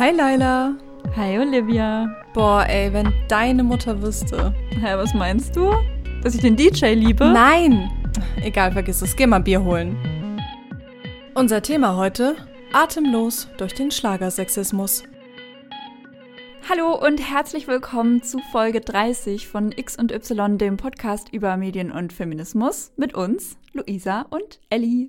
Hi Laila. Hi Olivia. Boah, ey, wenn deine Mutter wüsste. Hä, was meinst du? Dass ich den DJ liebe? Nein! Egal, vergiss es. Geh mal Bier holen. Unser Thema heute: Atemlos durch den Schlagersexismus. Hallo und herzlich willkommen zu Folge 30 von X und Y, dem Podcast über Medien und Feminismus mit uns, Luisa und Ellie.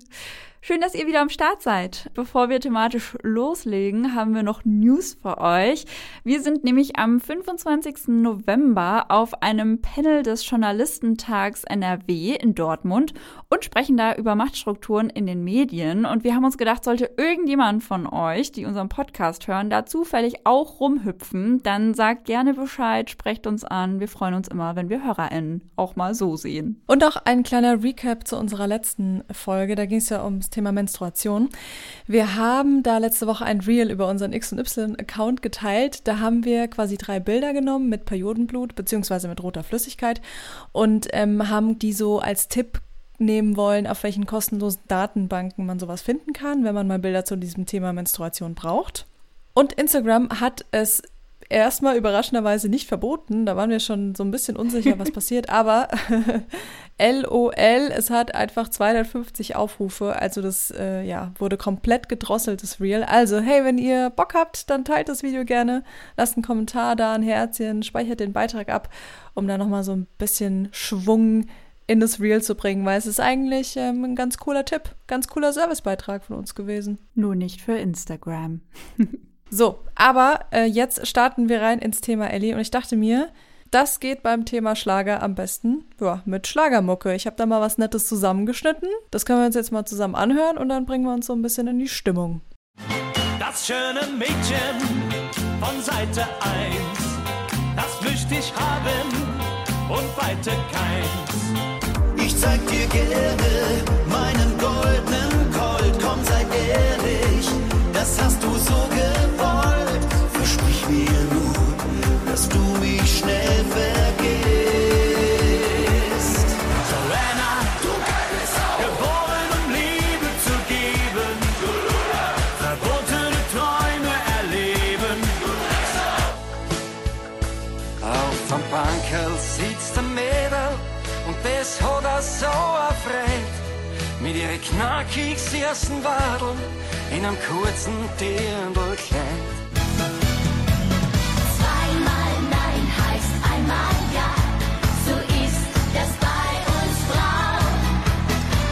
Schön, dass ihr wieder am Start seid. Bevor wir thematisch loslegen, haben wir noch News für euch. Wir sind nämlich am 25. November auf einem Panel des Journalistentags NRW in Dortmund und sprechen da über Machtstrukturen in den Medien. Und wir haben uns gedacht, sollte irgendjemand von euch, die unseren Podcast hören, da zufällig auch rumhüpfen, dann sagt gerne Bescheid, sprecht uns an. Wir freuen uns immer, wenn wir HörerInnen auch mal so sehen. Und auch ein kleiner Recap zu unserer letzten Folge. Da ging es ja ums Thema Menstruation. Wir haben da letzte Woche ein Reel über unseren X- und Y-Account geteilt. Da haben wir quasi drei Bilder genommen mit Periodenblut beziehungsweise mit roter Flüssigkeit und ähm, haben die so als Tipp nehmen wollen, auf welchen kostenlosen Datenbanken man sowas finden kann, wenn man mal Bilder zu diesem Thema Menstruation braucht. Und Instagram hat es erstmal überraschenderweise nicht verboten. Da waren wir schon so ein bisschen unsicher, was passiert. Aber LOL, es hat einfach 250 Aufrufe. Also das äh, ja, wurde komplett gedrosselt, das Reel. Also, hey, wenn ihr Bock habt, dann teilt das Video gerne. Lasst einen Kommentar da, ein Herzchen, speichert den Beitrag ab, um da nochmal so ein bisschen Schwung in das Reel zu bringen, weil es ist eigentlich ähm, ein ganz cooler Tipp, ganz cooler Servicebeitrag von uns gewesen. Nur nicht für Instagram. so, aber äh, jetzt starten wir rein ins Thema Ellie und ich dachte mir, das geht beim Thema Schlager am besten ja, mit Schlagermucke. Ich habe da mal was Nettes zusammengeschnitten. Das können wir uns jetzt mal zusammen anhören und dann bringen wir uns so ein bisschen in die Stimmung. Das schöne Mädchen von Seite 1, das möchte ich haben und weiter keins. Ich zeig dir gerne meinen goldenen Colt, komm sei ehrlich, das hast du so gewollt. Versprich mir nur, dass du mich schnell vergisst. Joanna, du geile Sau, geboren um Liebe zu geben, verbotene Träume erleben. Auf dem Bankerl sitzt ein Mädel und das hat er so. Mit ihren knackig süßen Wadeln in einem kurzen Dirndlkleid. Zweimal Nein heißt einmal Ja. So ist das bei uns Frauen.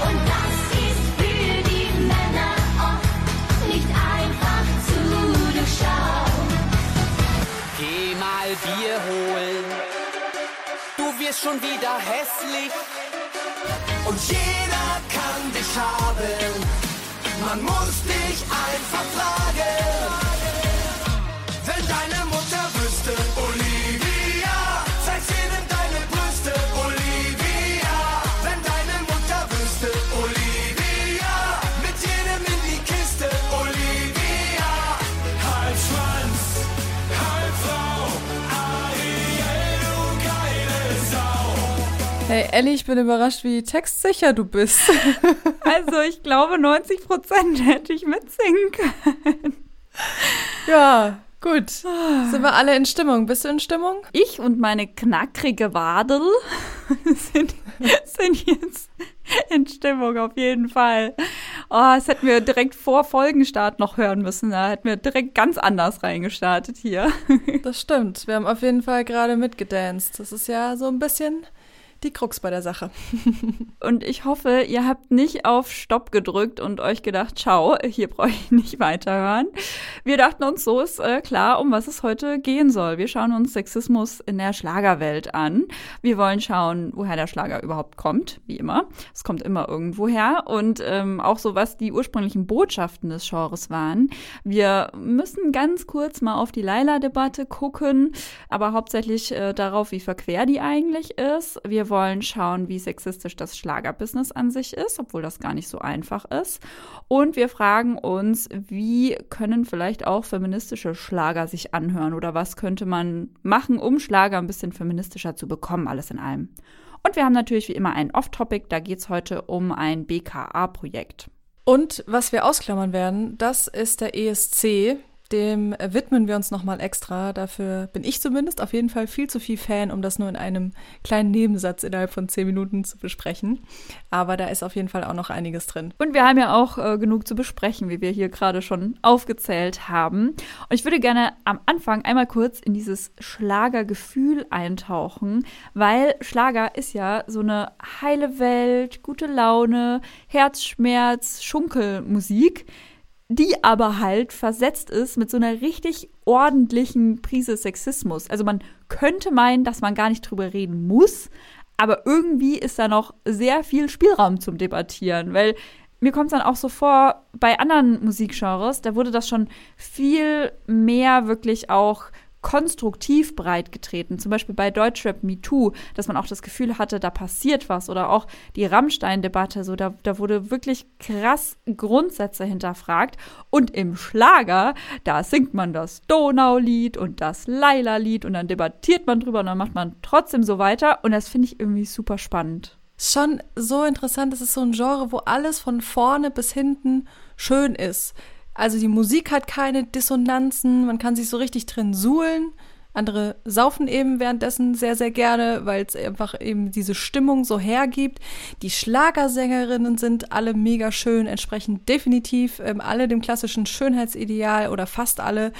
Und das ist für die Männer oft nicht einfach zu durchschauen. Geh mal Bier holen. Du wirst schon wieder hässlich. Und jeder kann dich haben, man muss dich einfach fragen. Hey Ellie, ich bin überrascht, wie textsicher du bist. Also ich glaube, 90 Prozent hätte ich mitsingen können. ja, gut. Sind wir alle in Stimmung? Bist du in Stimmung? Ich und meine knackrige Wadel sind, sind jetzt in Stimmung auf jeden Fall. Oh, das hätten wir direkt vor Folgenstart noch hören müssen. Da hätten wir direkt ganz anders reingestartet hier. Das stimmt. Wir haben auf jeden Fall gerade mitgedanced. Das ist ja so ein bisschen die Krux bei der Sache. Und ich hoffe, ihr habt nicht auf Stopp gedrückt und euch gedacht, ciao, hier brauche ich nicht weiterhören. Wir dachten uns, so ist äh, klar, um was es heute gehen soll. Wir schauen uns Sexismus in der Schlagerwelt an. Wir wollen schauen, woher der Schlager überhaupt kommt, wie immer. Es kommt immer irgendwo her. Und ähm, auch so, was die ursprünglichen Botschaften des Genres waren. Wir müssen ganz kurz mal auf die Laila-Debatte gucken, aber hauptsächlich äh, darauf, wie verquer die eigentlich ist. Wir wollen schauen, wie sexistisch das Schlagerbusiness an sich ist, obwohl das gar nicht so einfach ist. Und wir fragen uns, wie können vielleicht auch feministische Schlager sich anhören oder was könnte man machen, um Schlager ein bisschen feministischer zu bekommen, alles in allem. Und wir haben natürlich wie immer ein Off-Topic, da geht es heute um ein BKA-Projekt. Und was wir ausklammern werden, das ist der ESC, dem äh, widmen wir uns nochmal extra. Dafür bin ich zumindest auf jeden Fall viel zu viel Fan, um das nur in einem kleinen Nebensatz innerhalb von zehn Minuten zu besprechen. Aber da ist auf jeden Fall auch noch einiges drin. Und wir haben ja auch äh, genug zu besprechen, wie wir hier gerade schon aufgezählt haben. Und ich würde gerne am Anfang einmal kurz in dieses Schlagergefühl eintauchen, weil Schlager ist ja so eine heile Welt, gute Laune, Herzschmerz, Schunkelmusik die aber halt versetzt ist mit so einer richtig ordentlichen Prise Sexismus. Also man könnte meinen, dass man gar nicht drüber reden muss, aber irgendwie ist da noch sehr viel Spielraum zum Debattieren, weil mir kommt es dann auch so vor, bei anderen Musikgenres, da wurde das schon viel mehr wirklich auch konstruktiv breitgetreten. Zum Beispiel bei Deutschrap Me Too, dass man auch das Gefühl hatte, da passiert was. Oder auch die Rammstein-Debatte, so da, da wurde wirklich krass Grundsätze hinterfragt. Und im Schlager, da singt man das Donaulied und das Laila-Lied und dann debattiert man drüber und dann macht man trotzdem so weiter. Und das finde ich irgendwie super spannend. Schon so interessant, es ist so ein Genre, wo alles von vorne bis hinten schön ist. Also die Musik hat keine Dissonanzen, man kann sich so richtig drin suhlen. Andere saufen eben währenddessen sehr, sehr gerne, weil es einfach eben diese Stimmung so hergibt. Die Schlagersängerinnen sind alle mega schön, entsprechen definitiv ähm, alle dem klassischen Schönheitsideal oder fast alle.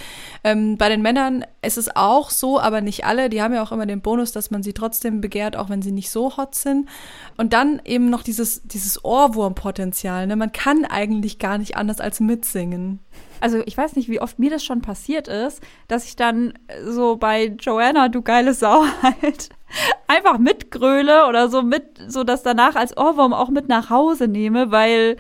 Ähm, bei den Männern ist es auch so, aber nicht alle. Die haben ja auch immer den Bonus, dass man sie trotzdem begehrt, auch wenn sie nicht so hot sind. Und dann eben noch dieses, dieses Ohrwurmpotenzial. Ne? Man kann eigentlich gar nicht anders als mitsingen. Also ich weiß nicht, wie oft mir das schon passiert ist, dass ich dann so bei Joanna, du geile Sau halt einfach mitgröle oder so mit, so das danach als Ohrwurm auch mit nach Hause nehme, weil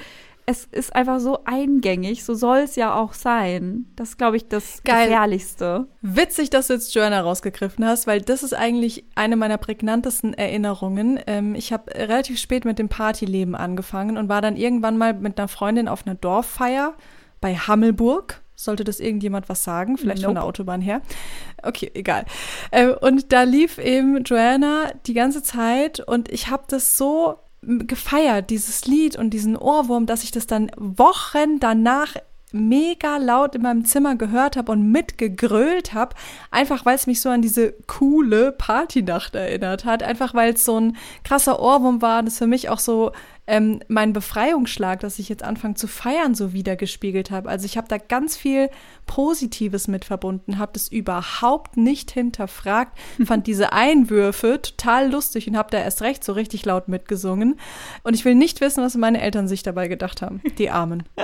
es ist einfach so eingängig, so soll es ja auch sein. Das ist, glaube ich, das Geil. Gefährlichste. Witzig, dass du jetzt Joanna rausgegriffen hast, weil das ist eigentlich eine meiner prägnantesten Erinnerungen. Ähm, ich habe relativ spät mit dem Partyleben angefangen und war dann irgendwann mal mit einer Freundin auf einer Dorffeier bei Hammelburg. Sollte das irgendjemand was sagen? Vielleicht von der Autobahn her. Okay, egal. Äh, und da lief eben Joanna die ganze Zeit und ich habe das so gefeiert, dieses Lied und diesen Ohrwurm, dass ich das dann Wochen danach mega laut in meinem Zimmer gehört habe und mitgegrölt habe, einfach weil es mich so an diese coole Partynacht erinnert hat, einfach weil es so ein krasser Ohrwurm war, das für mich auch so ähm, mein Befreiungsschlag, dass ich jetzt anfange zu feiern, so wiedergespiegelt habe. Also ich habe da ganz viel Positives mit verbunden, habe das überhaupt nicht hinterfragt, fand diese Einwürfe total lustig und habe da erst recht so richtig laut mitgesungen. Und ich will nicht wissen, was meine Eltern sich dabei gedacht haben. Die Armen.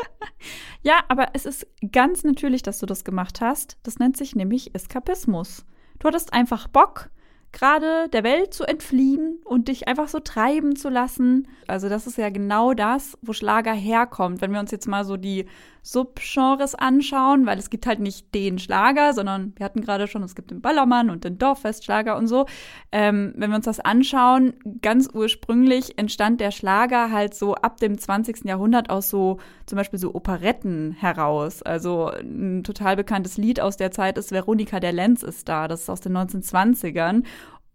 Ja, aber es ist ganz natürlich, dass du das gemacht hast. Das nennt sich nämlich Eskapismus. Du hattest einfach Bock, gerade der Welt zu entfliehen und dich einfach so treiben zu lassen. Also das ist ja genau das, wo Schlager herkommt. Wenn wir uns jetzt mal so die Subgenres anschauen, weil es gibt halt nicht den Schlager, sondern wir hatten gerade schon, es gibt den Ballermann und den Dorffestschlager und so. Ähm, wenn wir uns das anschauen, ganz ursprünglich entstand der Schlager halt so ab dem 20. Jahrhundert aus so zum Beispiel so Operetten heraus. Also ein total bekanntes Lied aus der Zeit ist Veronika der Lenz ist da. Das ist aus den 1920ern.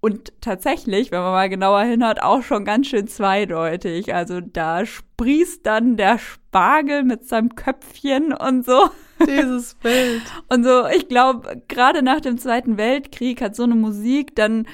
Und tatsächlich, wenn man mal genauer hinhört, auch schon ganz schön zweideutig. Also da sprießt dann der Spargel mit seinem Köpfchen und so. Dieses Bild. Und so, ich glaube, gerade nach dem Zweiten Weltkrieg hat so eine Musik dann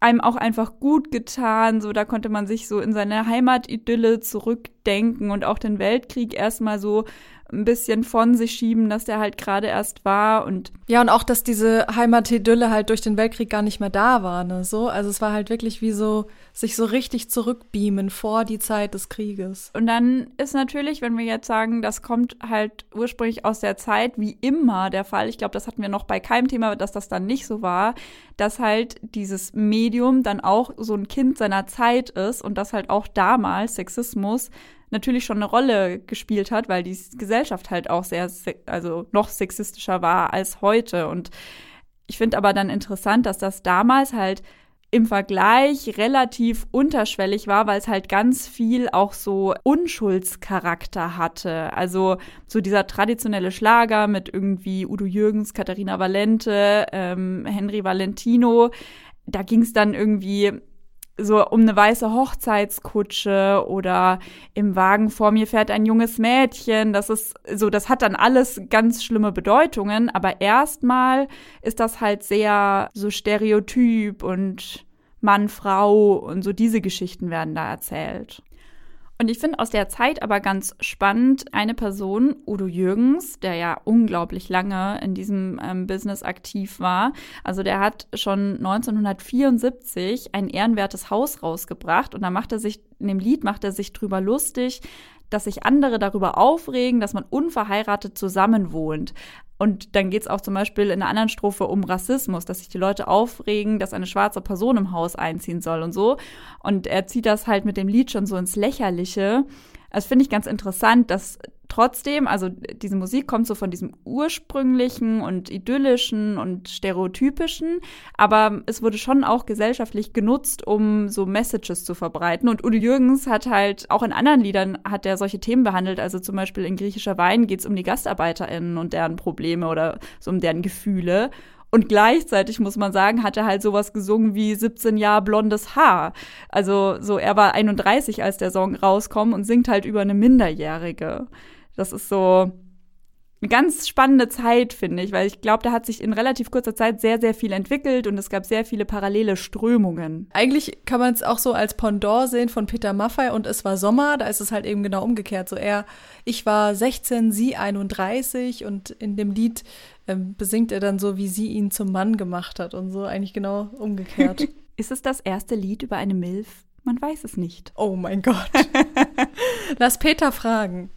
einem auch einfach gut getan. So, da konnte man sich so in seine Heimatidylle zurückdenken und auch den Weltkrieg erstmal so ein bisschen von sich schieben, dass der halt gerade erst war und Ja, und auch, dass diese Heimatidylle halt durch den Weltkrieg gar nicht mehr da war, ne, so. Also es war halt wirklich wie so, sich so richtig zurückbeamen vor die Zeit des Krieges. Und dann ist natürlich, wenn wir jetzt sagen, das kommt halt ursprünglich aus der Zeit, wie immer der Fall, ich glaube, das hatten wir noch bei keinem Thema, dass das dann nicht so war, dass halt dieses Medium dann auch so ein Kind seiner Zeit ist und dass halt auch damals Sexismus natürlich schon eine Rolle gespielt hat, weil die Gesellschaft halt auch sehr, se- also noch sexistischer war als heute. Und ich finde aber dann interessant, dass das damals halt im Vergleich relativ unterschwellig war, weil es halt ganz viel auch so Unschuldscharakter hatte. Also so dieser traditionelle Schlager mit irgendwie Udo Jürgens, Katharina Valente, ähm, Henry Valentino. Da ging es dann irgendwie so um eine weiße Hochzeitskutsche oder im Wagen vor mir fährt ein junges Mädchen. Das ist so, das hat dann alles ganz schlimme Bedeutungen, aber erstmal ist das halt sehr so Stereotyp und Mann, Frau und so diese Geschichten werden da erzählt. Und ich finde aus der Zeit aber ganz spannend eine Person, Udo Jürgens, der ja unglaublich lange in diesem ähm, Business aktiv war. Also der hat schon 1974 ein ehrenwertes Haus rausgebracht und da macht er sich, in dem Lied macht er sich drüber lustig, dass sich andere darüber aufregen, dass man unverheiratet zusammenwohnt. Und dann geht es auch zum Beispiel in einer anderen Strophe um Rassismus, dass sich die Leute aufregen, dass eine schwarze Person im Haus einziehen soll und so. Und er zieht das halt mit dem Lied schon so ins Lächerliche. Das finde ich ganz interessant, dass trotzdem, also diese Musik kommt so von diesem ursprünglichen und idyllischen und stereotypischen, aber es wurde schon auch gesellschaftlich genutzt, um so Messages zu verbreiten. Und Udo Jürgens hat halt auch in anderen Liedern hat er solche Themen behandelt. Also zum Beispiel in griechischer Wein geht es um die GastarbeiterInnen und deren Probleme oder so um deren Gefühle. Und gleichzeitig muss man sagen, hat er halt sowas gesungen wie 17 Jahre blondes Haar. Also so, er war 31, als der Song rauskommt und singt halt über eine Minderjährige. Das ist so eine ganz spannende Zeit, finde ich, weil ich glaube, da hat sich in relativ kurzer Zeit sehr, sehr viel entwickelt und es gab sehr viele parallele Strömungen. Eigentlich kann man es auch so als Pendant sehen von Peter Maffay und es war Sommer, da ist es halt eben genau umgekehrt. So er, ich war 16, sie 31 und in dem Lied ähm, besingt er dann so, wie sie ihn zum Mann gemacht hat und so eigentlich genau umgekehrt. Ist es das erste Lied über eine Milf? Man weiß es nicht. oh mein Gott. Lass Peter fragen.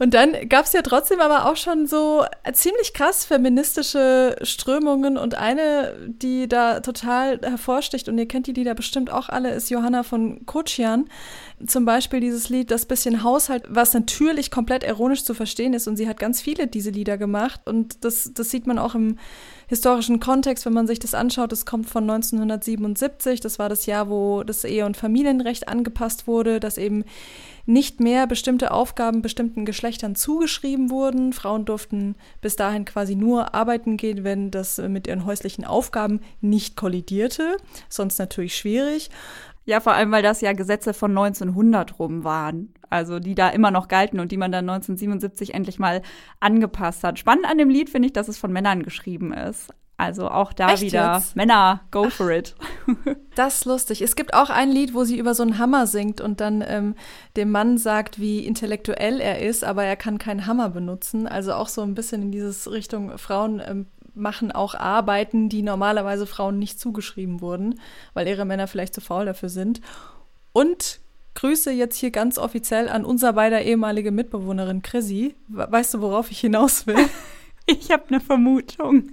Und dann gab es ja trotzdem aber auch schon so ziemlich krass feministische Strömungen und eine, die da total hervorsticht und ihr kennt die Lieder bestimmt auch alle, ist Johanna von Kotschian. Zum Beispiel dieses Lied Das bisschen Haushalt, was natürlich komplett ironisch zu verstehen ist und sie hat ganz viele diese Lieder gemacht und das, das sieht man auch im historischen Kontext, wenn man sich das anschaut. Das kommt von 1977, das war das Jahr, wo das Ehe- und Familienrecht angepasst wurde, dass eben nicht mehr bestimmte Aufgaben bestimmten Geschlechtern zugeschrieben wurden. Frauen durften bis dahin quasi nur arbeiten gehen, wenn das mit ihren häuslichen Aufgaben nicht kollidierte. Sonst natürlich schwierig. Ja, vor allem, weil das ja Gesetze von 1900 rum waren. Also die da immer noch galten und die man dann 1977 endlich mal angepasst hat. Spannend an dem Lied finde ich, dass es von Männern geschrieben ist. Also auch da Echt wieder jetzt? Männer, go for it. Das ist lustig. Es gibt auch ein Lied, wo sie über so einen Hammer singt und dann ähm, dem Mann sagt, wie intellektuell er ist, aber er kann keinen Hammer benutzen. Also auch so ein bisschen in dieses Richtung, Frauen ähm, machen auch Arbeiten, die normalerweise Frauen nicht zugeschrieben wurden, weil ihre Männer vielleicht zu faul dafür sind. Und Grüße jetzt hier ganz offiziell an unser beider ehemalige Mitbewohnerin Chrissy. We- Weißt du, worauf ich hinaus will? Ich habe eine Vermutung.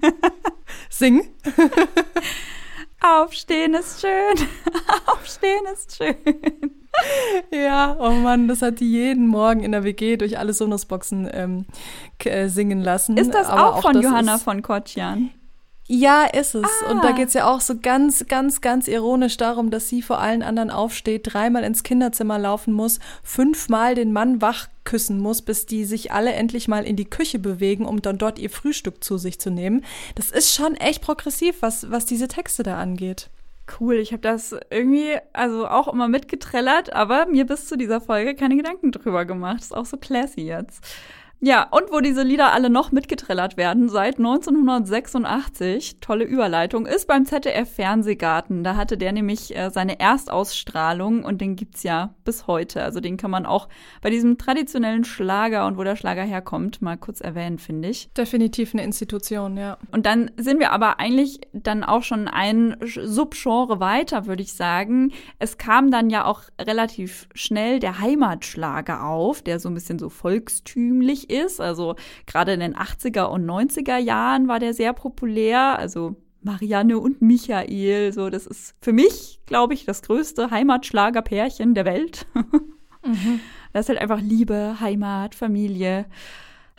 Sing. Aufstehen ist schön. Aufstehen ist schön. Ja, oh Mann, das hat die jeden Morgen in der WG durch alle Sonosboxen ähm, äh, singen lassen. Ist das Aber auch von das Johanna von Kotschian? Ja, ist es. Und da Ah. geht's ja auch so ganz, ganz, ganz ironisch darum, dass sie vor allen anderen aufsteht, dreimal ins Kinderzimmer laufen muss, fünfmal den Mann wach küssen muss, bis die sich alle endlich mal in die Küche bewegen, um dann dort ihr Frühstück zu sich zu nehmen. Das ist schon echt progressiv, was, was diese Texte da angeht. Cool, ich habe das irgendwie also auch immer mitgetrellert, aber mir bis zu dieser Folge keine Gedanken drüber gemacht. Ist auch so classy jetzt. Ja, und wo diese Lieder alle noch mitgetrellert werden, seit 1986, tolle Überleitung, ist beim ZDF Fernsehgarten. Da hatte der nämlich äh, seine Erstausstrahlung und den gibt's ja bis heute. Also den kann man auch bei diesem traditionellen Schlager und wo der Schlager herkommt, mal kurz erwähnen, finde ich. Definitiv eine Institution, ja. Und dann sind wir aber eigentlich dann auch schon ein Subgenre weiter, würde ich sagen. Es kam dann ja auch relativ schnell der Heimatschlager auf, der so ein bisschen so volkstümlich ist. Also gerade in den 80er und 90er Jahren war der sehr populär. Also Marianne und Michael, so das ist für mich, glaube ich, das größte Heimatschlagerpärchen der Welt. Das ist halt einfach Liebe, Heimat, Familie.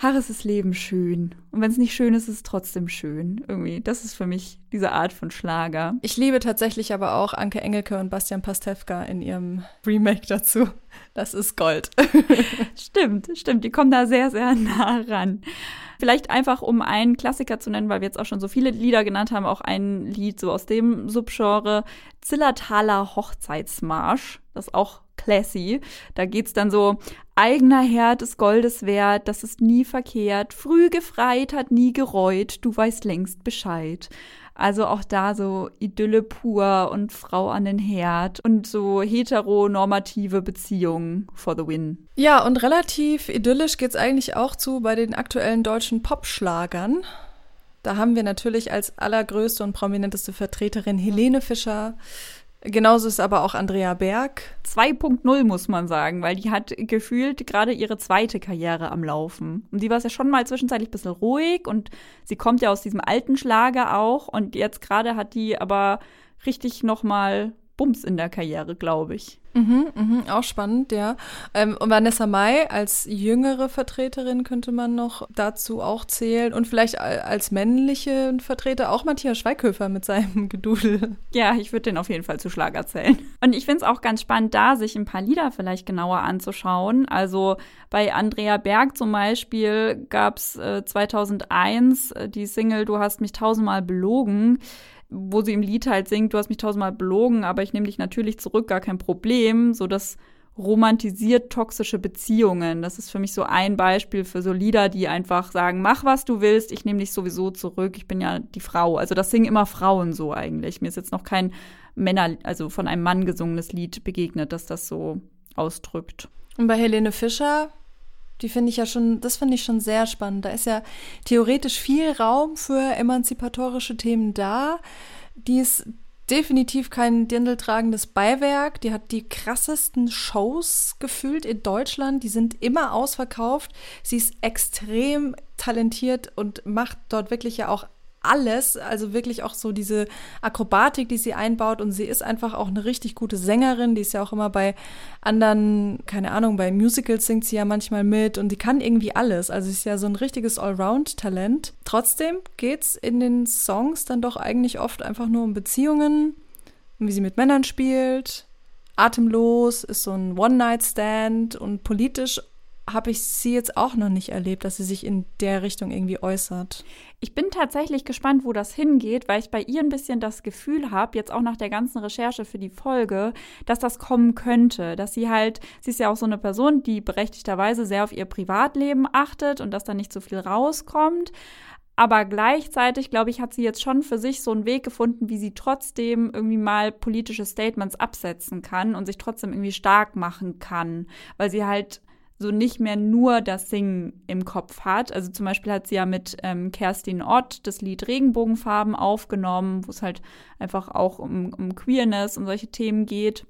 Ach, es ist Leben schön. Und wenn es nicht schön ist, ist es trotzdem schön. Irgendwie, das ist für mich diese Art von Schlager. Ich liebe tatsächlich aber auch Anke Engelke und Bastian Pastewka in ihrem Remake dazu. Das ist Gold. Stimmt, stimmt. Die kommen da sehr, sehr nah ran. Vielleicht einfach, um einen Klassiker zu nennen, weil wir jetzt auch schon so viele Lieder genannt haben, auch ein Lied so aus dem Subgenre, Zillertaler Hochzeitsmarsch. Das ist auch classy. Da geht's dann so, eigener Herd ist Goldes wert, das ist nie verkehrt, früh gefreit hat nie gereut, du weißt längst Bescheid. Also auch da so Idylle pur und Frau an den Herd und so heteronormative Beziehungen for the win. Ja, und relativ idyllisch geht's eigentlich auch zu bei den aktuellen deutschen Popschlagern. Da haben wir natürlich als allergrößte und prominenteste Vertreterin Helene Fischer. Genauso ist aber auch Andrea Berg. 2.0 muss man sagen, weil die hat gefühlt gerade ihre zweite Karriere am Laufen. Und die war ja schon mal zwischenzeitlich ein bisschen ruhig und sie kommt ja aus diesem alten Schlager auch und jetzt gerade hat die aber richtig noch mal Bums in der Karriere, glaube ich. Mhm, mhm, auch spannend, ja. Ähm, und Vanessa Mai als jüngere Vertreterin könnte man noch dazu auch zählen. Und vielleicht al- als männliche Vertreter auch Matthias Schweighöfer mit seinem Gedudel. Ja, ich würde den auf jeden Fall zu Schlager zählen. Und ich finde es auch ganz spannend, da sich ein paar Lieder vielleicht genauer anzuschauen. Also bei Andrea Berg zum Beispiel gab es äh, 2001 äh, die Single Du hast mich tausendmal belogen wo sie im Lied halt singt, du hast mich tausendmal belogen, aber ich nehme dich natürlich zurück, gar kein Problem. So das romantisiert toxische Beziehungen. Das ist für mich so ein Beispiel für so Lieder, die einfach sagen, mach was du willst, ich nehme dich sowieso zurück, ich bin ja die Frau. Also das singen immer Frauen so eigentlich. Mir ist jetzt noch kein Männer, also von einem Mann gesungenes Lied begegnet, das das so ausdrückt. Und bei Helene Fischer, die finde ich ja schon, das finde ich schon sehr spannend. Da ist ja theoretisch viel Raum für emanzipatorische Themen da. Die ist definitiv kein dirndltragendes Beiwerk. Die hat die krassesten Shows gefühlt in Deutschland. Die sind immer ausverkauft. Sie ist extrem talentiert und macht dort wirklich ja auch alles, also wirklich auch so diese Akrobatik, die sie einbaut. Und sie ist einfach auch eine richtig gute Sängerin, die ist ja auch immer bei anderen, keine Ahnung, bei Musicals singt sie ja manchmal mit und die kann irgendwie alles, also sie ist ja so ein richtiges Allround-Talent. Trotzdem geht's in den Songs dann doch eigentlich oft einfach nur um Beziehungen, um wie sie mit Männern spielt, atemlos, ist so ein One-Night-Stand und politisch habe ich sie jetzt auch noch nicht erlebt, dass sie sich in der Richtung irgendwie äußert. Ich bin tatsächlich gespannt, wo das hingeht, weil ich bei ihr ein bisschen das Gefühl habe, jetzt auch nach der ganzen Recherche für die Folge, dass das kommen könnte. Dass sie halt, sie ist ja auch so eine Person, die berechtigterweise sehr auf ihr Privatleben achtet und dass da nicht so viel rauskommt. Aber gleichzeitig, glaube ich, hat sie jetzt schon für sich so einen Weg gefunden, wie sie trotzdem irgendwie mal politische Statements absetzen kann und sich trotzdem irgendwie stark machen kann, weil sie halt so nicht mehr nur das Singen im Kopf hat. Also zum Beispiel hat sie ja mit ähm, Kerstin Ott das Lied Regenbogenfarben aufgenommen, wo es halt einfach auch um, um Queerness und solche Themen geht.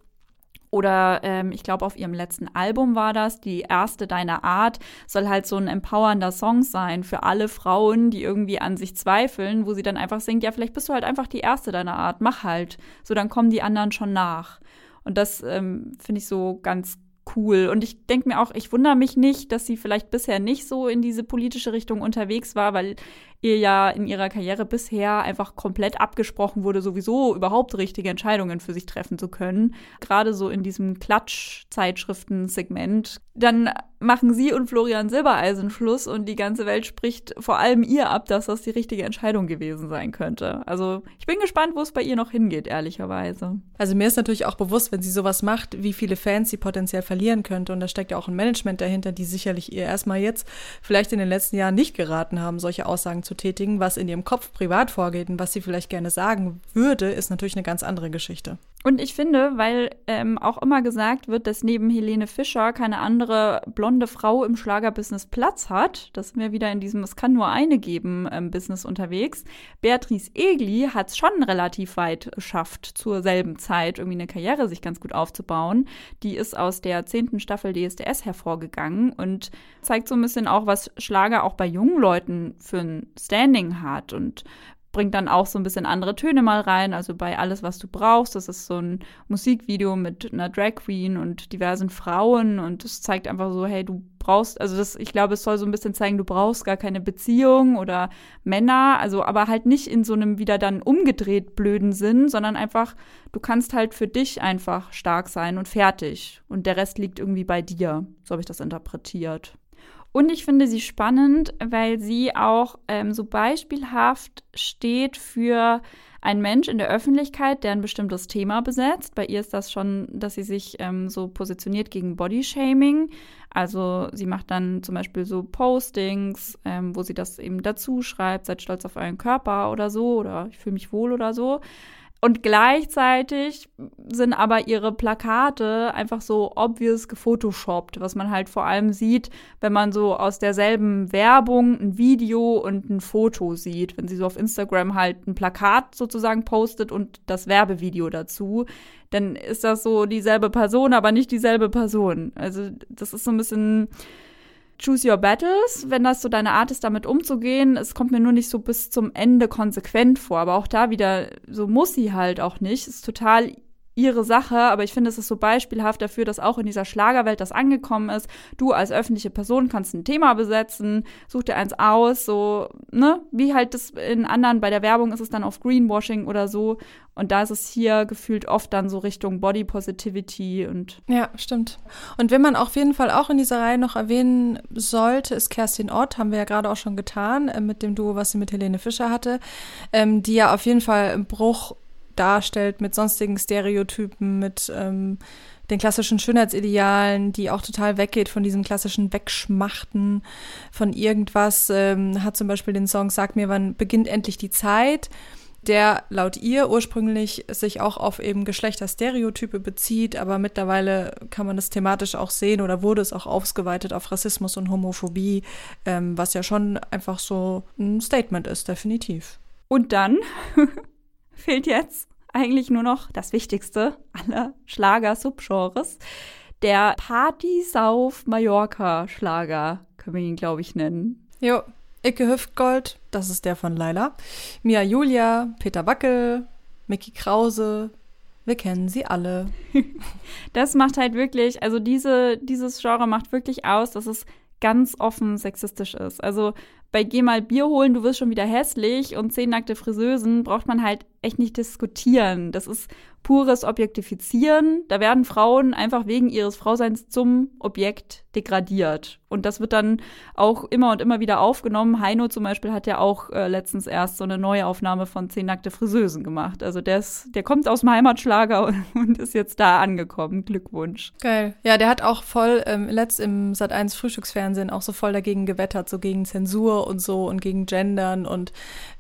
Oder ähm, ich glaube, auf ihrem letzten Album war das, die erste deiner Art, soll halt so ein empowernder Song sein für alle Frauen, die irgendwie an sich zweifeln, wo sie dann einfach singt, ja, vielleicht bist du halt einfach die erste deiner Art, mach halt. So, dann kommen die anderen schon nach. Und das ähm, finde ich so ganz cool. Und ich denke mir auch, ich wundere mich nicht, dass sie vielleicht bisher nicht so in diese politische Richtung unterwegs war, weil ihr ja in ihrer Karriere bisher einfach komplett abgesprochen wurde, sowieso überhaupt richtige Entscheidungen für sich treffen zu können. Gerade so in diesem Klatsch-Zeitschriften-Segment. Dann machen sie und Florian Silbereisen Schluss und die ganze Welt spricht vor allem ihr ab, dass das die richtige Entscheidung gewesen sein könnte. Also ich bin gespannt, wo es bei ihr noch hingeht, ehrlicherweise. Also mir ist natürlich auch bewusst, wenn sie sowas macht, wie viele Fans sie potenziell verlieren könnte. Und da steckt ja auch ein Management dahinter, die sicherlich ihr erstmal jetzt vielleicht in den letzten Jahren nicht geraten haben, solche Aussagen zu tätigen. Was in ihrem Kopf privat vorgeht und was sie vielleicht gerne sagen würde, ist natürlich eine ganz andere Geschichte. Und ich finde, weil ähm, auch immer gesagt wird, dass neben Helene Fischer keine andere blonde Frau im Schlagerbusiness Platz hat, das sind wir wieder in diesem Es kann nur eine geben ähm, Business unterwegs. Beatrice Egli hat es schon relativ weit geschafft, zur selben Zeit irgendwie eine Karriere sich ganz gut aufzubauen. Die ist aus der zehnten Staffel DSDS hervorgegangen und zeigt so ein bisschen auch, was Schlager auch bei jungen Leuten für ein Standing hat und bringt dann auch so ein bisschen andere Töne mal rein. Also bei Alles, was du brauchst, das ist so ein Musikvideo mit einer Drag Queen und diversen Frauen und es zeigt einfach so, hey, du brauchst, also das, ich glaube, es soll so ein bisschen zeigen, du brauchst gar keine Beziehung oder Männer, also aber halt nicht in so einem wieder dann umgedreht blöden Sinn, sondern einfach, du kannst halt für dich einfach stark sein und fertig. Und der Rest liegt irgendwie bei dir. So habe ich das interpretiert. Und ich finde sie spannend, weil sie auch ähm, so beispielhaft steht für einen Mensch in der Öffentlichkeit, der ein bestimmtes Thema besetzt. Bei ihr ist das schon, dass sie sich ähm, so positioniert gegen Bodyshaming. Also sie macht dann zum Beispiel so Postings, ähm, wo sie das eben dazu schreibt, seid stolz auf euren Körper oder so oder ich fühle mich wohl oder so. Und gleichzeitig sind aber ihre Plakate einfach so obvious gefotoshoppt, was man halt vor allem sieht, wenn man so aus derselben Werbung ein Video und ein Foto sieht. Wenn sie so auf Instagram halt ein Plakat sozusagen postet und das Werbevideo dazu, dann ist das so dieselbe Person, aber nicht dieselbe Person. Also das ist so ein bisschen Choose Your Battles, wenn das so deine Art ist, damit umzugehen. Es kommt mir nur nicht so bis zum Ende konsequent vor. Aber auch da wieder, so muss sie halt auch nicht. Ist total ihre Sache, aber ich finde, es ist so beispielhaft dafür, dass auch in dieser Schlagerwelt das angekommen ist. Du als öffentliche Person kannst ein Thema besetzen, such dir eins aus, so, ne? Wie halt das in anderen, bei der Werbung ist es dann auf Greenwashing oder so. Und da ist es hier gefühlt oft dann so Richtung Body Positivity und. Ja, stimmt. Und wenn man auf jeden Fall auch in dieser Reihe noch erwähnen sollte, ist Kerstin Ott, haben wir ja gerade auch schon getan, äh, mit dem Duo, was sie mit Helene Fischer hatte, ähm, die ja auf jeden Fall im Bruch darstellt mit sonstigen Stereotypen, mit ähm, den klassischen Schönheitsidealen, die auch total weggeht von diesem klassischen Wegschmachten von irgendwas. Ähm, hat zum Beispiel den Song Sag mir, wann beginnt endlich die Zeit, der laut ihr ursprünglich sich auch auf eben Geschlechterstereotype bezieht, aber mittlerweile kann man das thematisch auch sehen oder wurde es auch ausgeweitet auf Rassismus und Homophobie, ähm, was ja schon einfach so ein Statement ist, definitiv. Und dann fehlt jetzt eigentlich nur noch das Wichtigste aller Schlager-Subgenres. Der Party-Sauf-Mallorca-Schlager, können wir ihn, glaube ich, nennen. Jo, Icke Hüftgold, das ist der von Laila. Mia Julia, Peter Wackel, Mickey Krause, wir kennen sie alle. Das macht halt wirklich, also diese, dieses Genre macht wirklich aus, dass es ganz offen sexistisch ist. Also bei Geh mal Bier holen, du wirst schon wieder hässlich und zehn nackte Friseusen braucht man halt echt nicht diskutieren. Das ist pures Objektifizieren. Da werden Frauen einfach wegen ihres Frauseins zum Objekt degradiert. Und das wird dann auch immer und immer wieder aufgenommen. Heino zum Beispiel hat ja auch äh, letztens erst so eine neue Aufnahme von Zehn nackte Friseusen gemacht. Also der, ist, der kommt aus dem Heimatschlager und, ist jetzt da angekommen. Glückwunsch. Geil. Ja, der hat auch voll ähm, letzt im Sat1 Frühstücksfernsehen auch so voll dagegen gewettert, so gegen Zensur und so und gegen Gendern und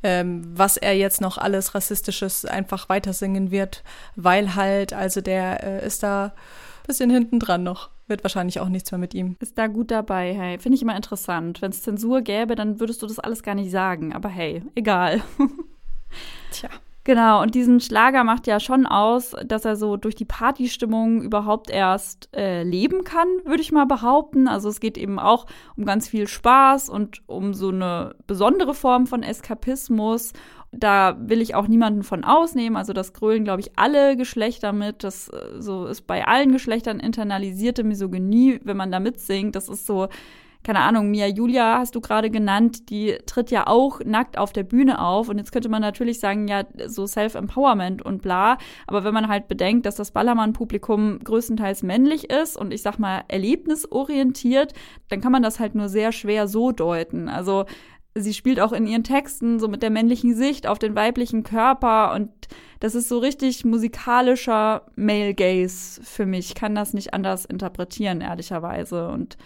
ähm, was er jetzt noch alles Rassistisches einfach weitersingen wird, weil halt, also der äh, ist da ein bisschen hinten dran noch. Wird wahrscheinlich auch nichts mehr mit ihm. Ist da gut dabei, hey. Finde ich immer interessant. Wenn es Zensur gäbe, dann würdest du das alles gar nicht sagen. Aber hey, egal. Tja. Genau, und diesen Schlager macht ja schon aus, dass er so durch die Partystimmung überhaupt erst äh, leben kann, würde ich mal behaupten. Also es geht eben auch um ganz viel Spaß und um so eine besondere Form von Eskapismus. Da will ich auch niemanden von ausnehmen. Also das grölen, glaube ich, alle Geschlechter mit. Das äh, so ist bei allen Geschlechtern internalisierte Misogynie, wenn man da mitsingt. Das ist so keine Ahnung, Mia Julia hast du gerade genannt, die tritt ja auch nackt auf der Bühne auf. Und jetzt könnte man natürlich sagen, ja, so Self-Empowerment und bla. Aber wenn man halt bedenkt, dass das Ballermann-Publikum größtenteils männlich ist und ich sag mal erlebnisorientiert, dann kann man das halt nur sehr schwer so deuten. Also sie spielt auch in ihren Texten so mit der männlichen Sicht auf den weiblichen Körper und das ist so richtig musikalischer Male Gaze für mich. Ich kann das nicht anders interpretieren, ehrlicherweise. Und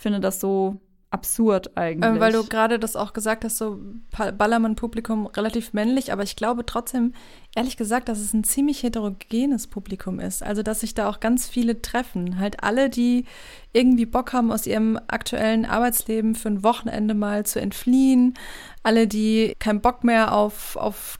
finde das so absurd eigentlich. Ähm, weil du gerade das auch gesagt hast, so Ballermann-Publikum relativ männlich, aber ich glaube trotzdem, ehrlich gesagt, dass es ein ziemlich heterogenes Publikum ist. Also, dass sich da auch ganz viele treffen. Halt alle, die irgendwie Bock haben, aus ihrem aktuellen Arbeitsleben für ein Wochenende mal zu entfliehen. Alle, die keinen Bock mehr auf, auf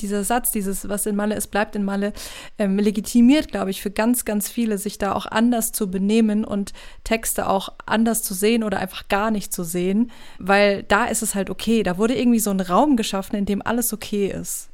dieser Satz, dieses, was in Malle ist, bleibt in Malle, ähm, legitimiert, glaube ich, für ganz, ganz viele, sich da auch anders zu benehmen und Texte auch anders zu sehen oder einfach gar nicht zu sehen, weil da ist es halt okay. Da wurde irgendwie so ein Raum geschaffen, in dem alles okay ist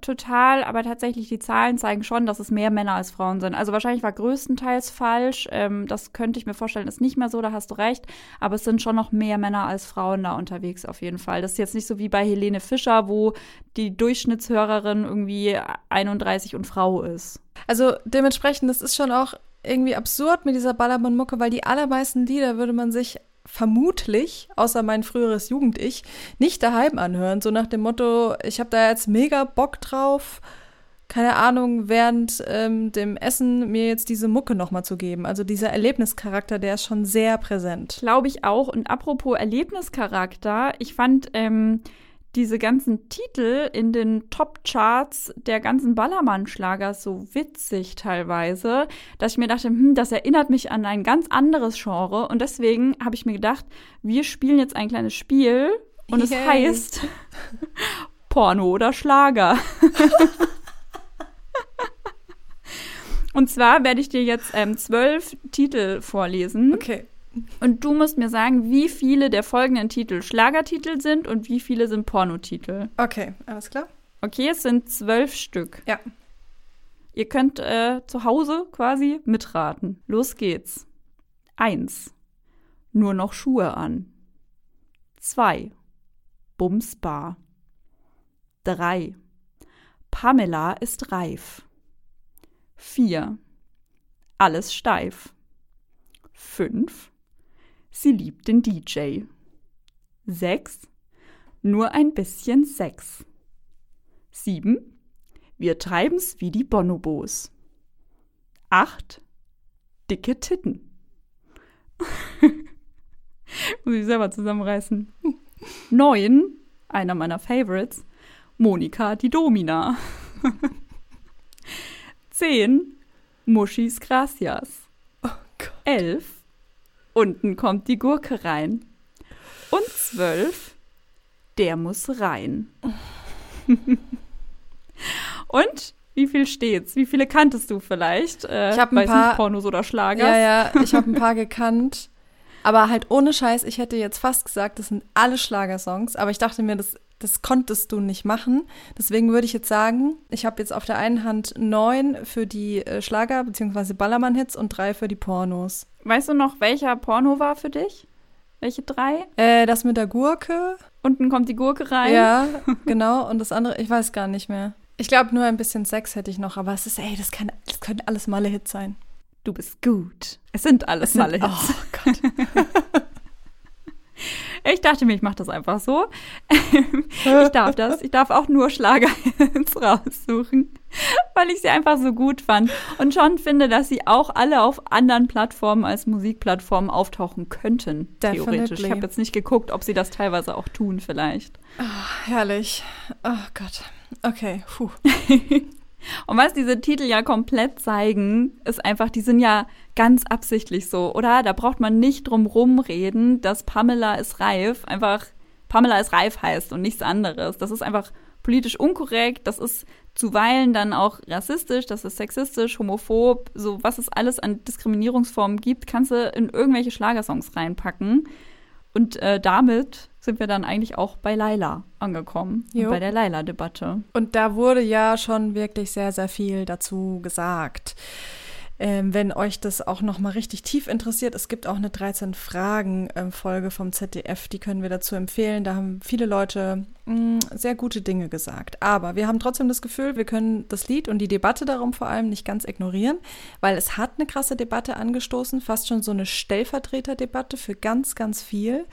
total, aber tatsächlich die Zahlen zeigen schon, dass es mehr Männer als Frauen sind. Also wahrscheinlich war größtenteils falsch. Ähm, das könnte ich mir vorstellen, ist nicht mehr so, da hast du recht. Aber es sind schon noch mehr Männer als Frauen da unterwegs auf jeden Fall. Das ist jetzt nicht so wie bei Helene Fischer, wo die Durchschnittshörerin irgendwie 31 und Frau ist. Also dementsprechend, das ist schon auch irgendwie absurd mit dieser Ballermann-Mucke, weil die allermeisten Lieder würde man sich vermutlich, außer mein früheres Jugend-Ich, nicht daheim anhören. So nach dem Motto, ich habe da jetzt mega Bock drauf, keine Ahnung, während ähm, dem Essen mir jetzt diese Mucke nochmal zu geben. Also dieser Erlebnischarakter, der ist schon sehr präsent. Glaube ich auch. Und apropos Erlebnischarakter, ich fand ähm, diese ganzen Titel in den Top-Charts der ganzen Ballermann-Schlager so witzig teilweise, dass ich mir dachte, hm, das erinnert mich an ein ganz anderes Genre. Und deswegen habe ich mir gedacht, wir spielen jetzt ein kleines Spiel und es Yay. heißt Porno oder Schlager. und zwar werde ich dir jetzt ähm, zwölf Titel vorlesen. Okay. Und du musst mir sagen, wie viele der folgenden Titel Schlagertitel sind und wie viele sind Pornotitel. Okay, alles klar? Okay, es sind zwölf Stück. Ja. Ihr könnt äh, zu Hause quasi mitraten. Los geht's. Eins. Nur noch Schuhe an. Zwei. Bumsbar. Drei. Pamela ist reif. Vier. Alles steif. Fünf. Sie liebt den DJ. Sechs. Nur ein bisschen Sex. Sieben. Wir treiben's wie die Bonobos. Acht. Dicke Titten. Muss ich selber zusammenreißen. Neun. Einer meiner Favorites. Monika die Domina. Zehn. Muschis Gracias. Elf. Unten kommt die Gurke rein. Und zwölf. Der muss rein. Und wie viel steht's? Wie viele kanntest du vielleicht? Äh, Ich hab ein paar- nicht, Pornos oder Schlagers. Ja, ja, ich habe ein paar gekannt. Aber halt ohne Scheiß, ich hätte jetzt fast gesagt, das sind alle Schlagersongs. Aber ich dachte mir, das, das konntest du nicht machen. Deswegen würde ich jetzt sagen, ich habe jetzt auf der einen Hand neun für die äh, Schlager- bzw. Ballermann-Hits und drei für die Pornos. Weißt du noch, welcher Porno war für dich? Welche drei? Äh, das mit der Gurke. Unten kommt die Gurke rein. Ja, genau. Und das andere, ich weiß gar nicht mehr. Ich glaube, nur ein bisschen Sex hätte ich noch, aber es ist, ey, das, kann, das können alles Malle-Hits sein. Du bist gut. Es sind alles Malle-Hits. Oh Gott. Ich dachte mir, ich mache das einfach so. ich darf das. Ich darf auch nur Schlager-Hits raussuchen, weil ich sie einfach so gut fand. Und schon finde, dass sie auch alle auf anderen Plattformen als Musikplattformen auftauchen könnten, theoretisch. Definitely. Ich habe jetzt nicht geguckt, ob sie das teilweise auch tun vielleicht. Herrlich. Oh Gott. Okay, puh. Und was diese Titel ja komplett zeigen, ist einfach, die sind ja ganz absichtlich so, oder? Da braucht man nicht drum rumreden, dass Pamela ist reif, einfach Pamela ist reif heißt und nichts anderes. Das ist einfach politisch unkorrekt, das ist zuweilen dann auch rassistisch, das ist sexistisch, homophob, so was es alles an Diskriminierungsformen gibt, kannst du in irgendwelche Schlagersongs reinpacken. Und äh, damit sind wir dann eigentlich auch bei Laila angekommen, und bei der Laila-Debatte. Und da wurde ja schon wirklich sehr, sehr viel dazu gesagt. Ähm, wenn euch das auch noch mal richtig tief interessiert, es gibt auch eine 13-Fragen-Folge vom ZDF, die können wir dazu empfehlen. Da haben viele Leute mh, sehr gute Dinge gesagt. Aber wir haben trotzdem das Gefühl, wir können das Lied und die Debatte darum vor allem nicht ganz ignorieren, weil es hat eine krasse Debatte angestoßen, fast schon so eine Stellvertreterdebatte für ganz, ganz viel.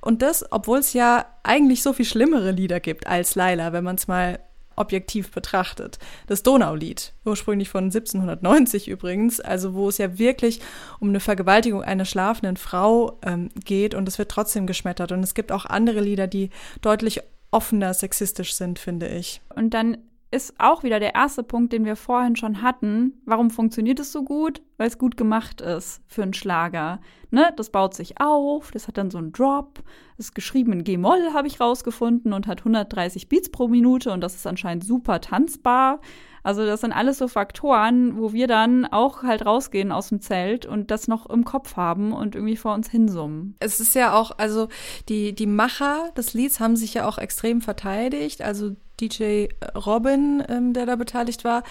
Und das, obwohl es ja eigentlich so viel schlimmere Lieder gibt als Laila, wenn man es mal objektiv betrachtet. Das Donaulied, ursprünglich von 1790 übrigens, also wo es ja wirklich um eine Vergewaltigung einer schlafenden Frau ähm, geht und es wird trotzdem geschmettert. Und es gibt auch andere Lieder, die deutlich offener sexistisch sind, finde ich. Und dann ist auch wieder der erste Punkt, den wir vorhin schon hatten. Warum funktioniert es so gut? Weil es gut gemacht ist für einen Schlager. Ne? Das baut sich auf, das hat dann so einen Drop. Ist geschrieben in G-Moll, habe ich rausgefunden, und hat 130 Beats pro Minute und das ist anscheinend super tanzbar. Also das sind alles so Faktoren, wo wir dann auch halt rausgehen aus dem Zelt und das noch im Kopf haben und irgendwie vor uns hinsummen. Es ist ja auch, also die, die Macher des Lieds haben sich ja auch extrem verteidigt. Also DJ Robin, ähm, der da beteiligt war,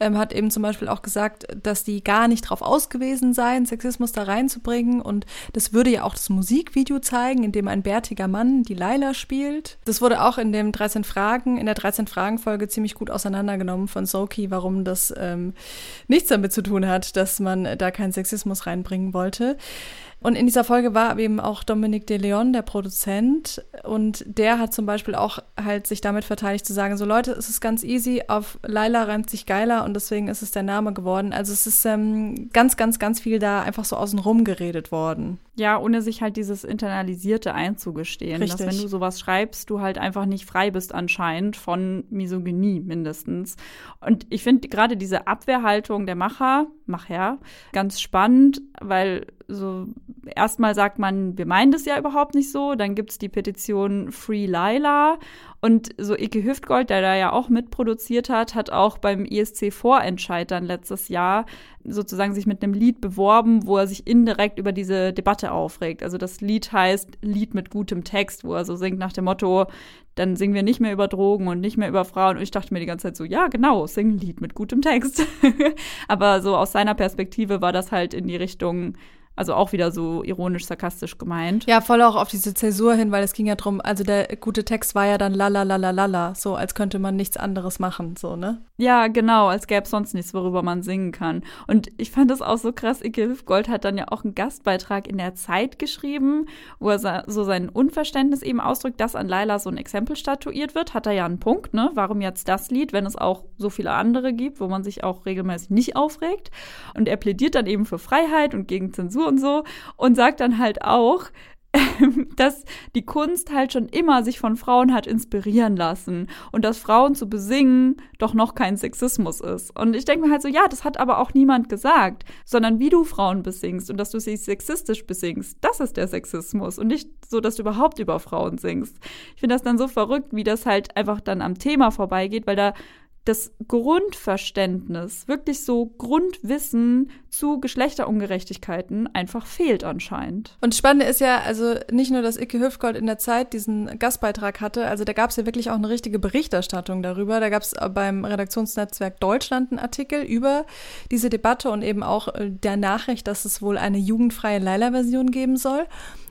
ähm, hat eben zum Beispiel auch gesagt, dass die gar nicht drauf ausgewiesen seien, Sexismus da reinzubringen. Und das würde ja auch das Musikvideo zeigen, in dem ein bärtiger Mann die Laila spielt. Das wurde auch in dem 13 Fragen, in der 13 Fragen Folge ziemlich gut auseinandergenommen von Soki, warum das ähm, nichts damit zu tun hat, dass man da keinen Sexismus reinbringen wollte. Und in dieser Folge war eben auch Dominique de Leon, der Produzent, und der hat zum Beispiel auch halt sich damit verteidigt zu sagen, so Leute, es ist ganz easy, auf Laila reimt sich geiler und deswegen ist es der Name geworden. Also es ist ähm, ganz, ganz, ganz viel da einfach so außenrum geredet worden. Ja, ohne sich halt dieses Internalisierte einzugestehen. Dass Richtig. wenn du sowas schreibst, du halt einfach nicht frei bist anscheinend von Misogynie mindestens. Und ich finde gerade diese Abwehrhaltung der Macher, Macher, ganz spannend, weil so erstmal sagt man, wir meinen das ja überhaupt nicht so. Dann gibt's die Petition Free Laila. Und so Ike Hüftgold, der da ja auch mitproduziert hat, hat auch beim ISC-Vorentscheid dann letztes Jahr sozusagen sich mit einem Lied beworben, wo er sich indirekt über diese Debatte aufregt. Also das Lied heißt Lied mit gutem Text, wo er so singt nach dem Motto, dann singen wir nicht mehr über Drogen und nicht mehr über Frauen. Und ich dachte mir die ganze Zeit so, ja, genau, sing ein Lied mit gutem Text. Aber so aus seiner Perspektive war das halt in die Richtung, also auch wieder so ironisch, sarkastisch gemeint. Ja, voll auch auf diese Zäsur hin, weil es ging ja drum, also der gute Text war ja dann lalalalala, so als könnte man nichts anderes machen, so, ne? Ja, genau, als gäbe es sonst nichts, worüber man singen kann. Und ich fand das auch so krass. Ike Hüftgold hat dann ja auch einen Gastbeitrag in der Zeit geschrieben, wo er so sein Unverständnis eben ausdrückt, dass an Laila so ein Exempel statuiert wird. Hat er ja einen Punkt, ne? Warum jetzt das Lied, wenn es auch so viele andere gibt, wo man sich auch regelmäßig nicht aufregt? Und er plädiert dann eben für Freiheit und gegen Zensur und so und sagt dann halt auch, dass die Kunst halt schon immer sich von Frauen hat inspirieren lassen und dass Frauen zu besingen doch noch kein Sexismus ist. Und ich denke mir halt so, ja, das hat aber auch niemand gesagt, sondern wie du Frauen besingst und dass du sie sexistisch besingst, das ist der Sexismus und nicht so, dass du überhaupt über Frauen singst. Ich finde das dann so verrückt, wie das halt einfach dann am Thema vorbeigeht, weil da das Grundverständnis, wirklich so Grundwissen zu Geschlechterungerechtigkeiten einfach fehlt anscheinend. Und das Spannende ist ja, also nicht nur, dass Icke Hüftgold in der Zeit diesen Gastbeitrag hatte, also da gab es ja wirklich auch eine richtige Berichterstattung darüber. Da gab es beim Redaktionsnetzwerk Deutschland einen Artikel über diese Debatte und eben auch äh, der Nachricht, dass es wohl eine jugendfreie Leila-Version geben soll.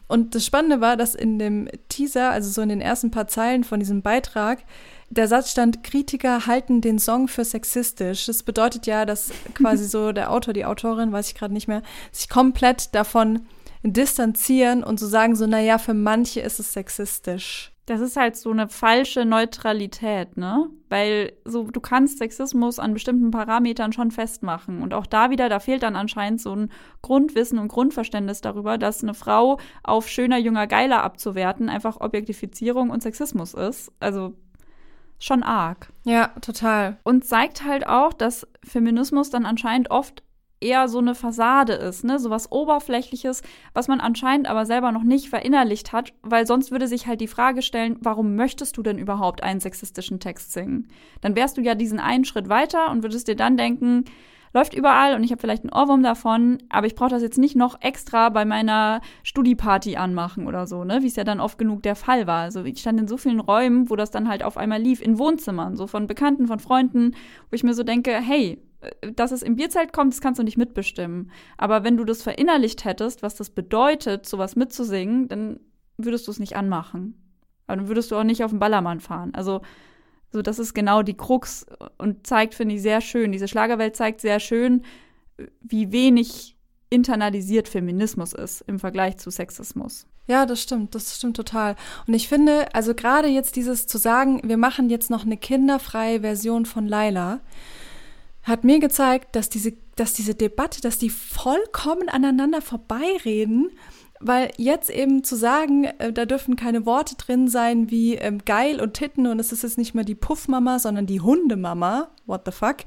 Und das Spannende war, dass in dem Teaser, also so in den ersten paar Zeilen von diesem Beitrag, der Satz stand, Kritiker halten den Song für sexistisch. Das bedeutet ja, dass quasi so der Autor, die Autorin, weiß ich gerade nicht mehr, sich komplett davon distanzieren und so sagen so, naja, für manche ist es sexistisch. Das ist halt so eine falsche Neutralität, ne? Weil so du kannst Sexismus an bestimmten Parametern schon festmachen und auch da wieder, da fehlt dann anscheinend so ein Grundwissen und Grundverständnis darüber, dass eine Frau auf schöner, jünger, geiler abzuwerten einfach Objektifizierung und Sexismus ist. Also schon arg. Ja, total. Und zeigt halt auch, dass Feminismus dann anscheinend oft eher so eine Fassade ist, ne, sowas oberflächliches, was man anscheinend aber selber noch nicht verinnerlicht hat, weil sonst würde sich halt die Frage stellen, warum möchtest du denn überhaupt einen sexistischen Text singen? Dann wärst du ja diesen einen Schritt weiter und würdest dir dann denken, läuft überall und ich habe vielleicht einen Ohrwurm davon, aber ich brauche das jetzt nicht noch extra bei meiner Studi-Party anmachen oder so, ne, wie es ja dann oft genug der Fall war. Also ich stand in so vielen Räumen, wo das dann halt auf einmal lief, in Wohnzimmern, so von Bekannten, von Freunden, wo ich mir so denke, hey, dass es im Bierzelt kommt, das kannst du nicht mitbestimmen. Aber wenn du das verinnerlicht hättest, was das bedeutet, sowas mitzusingen, dann würdest du es nicht anmachen. Aber dann würdest du auch nicht auf den Ballermann fahren. Also, so das ist genau die Krux und zeigt, finde ich, sehr schön. Diese Schlagerwelt zeigt sehr schön, wie wenig internalisiert Feminismus ist im Vergleich zu Sexismus. Ja, das stimmt, das stimmt total. Und ich finde, also gerade jetzt dieses zu sagen, wir machen jetzt noch eine kinderfreie Version von Laila, hat mir gezeigt, dass diese, dass diese Debatte, dass die vollkommen aneinander vorbeireden, weil jetzt eben zu sagen, äh, da dürfen keine Worte drin sein wie ähm, geil und Titten und es ist jetzt nicht mehr die Puffmama, sondern die Hundemama. What the fuck?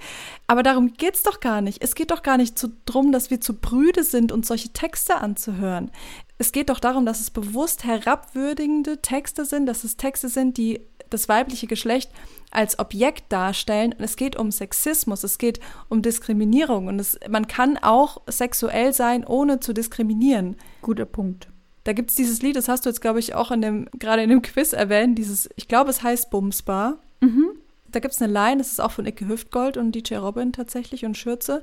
Aber darum geht's doch gar nicht. Es geht doch gar nicht zu, drum, dass wir zu brüde sind, uns solche Texte anzuhören. Es geht doch darum, dass es bewusst herabwürdigende Texte sind, dass es Texte sind, die das weibliche Geschlecht als Objekt darstellen. Und es geht um Sexismus, es geht um Diskriminierung. Und es, man kann auch sexuell sein, ohne zu diskriminieren. Guter Punkt. Da gibt es dieses Lied, das hast du jetzt, glaube ich, auch in dem, gerade in dem Quiz erwähnt, dieses, ich glaube, es heißt Bumsbar. Da gibt es eine Line, das ist auch von Icke Hüftgold und DJ Robin tatsächlich und Schürze.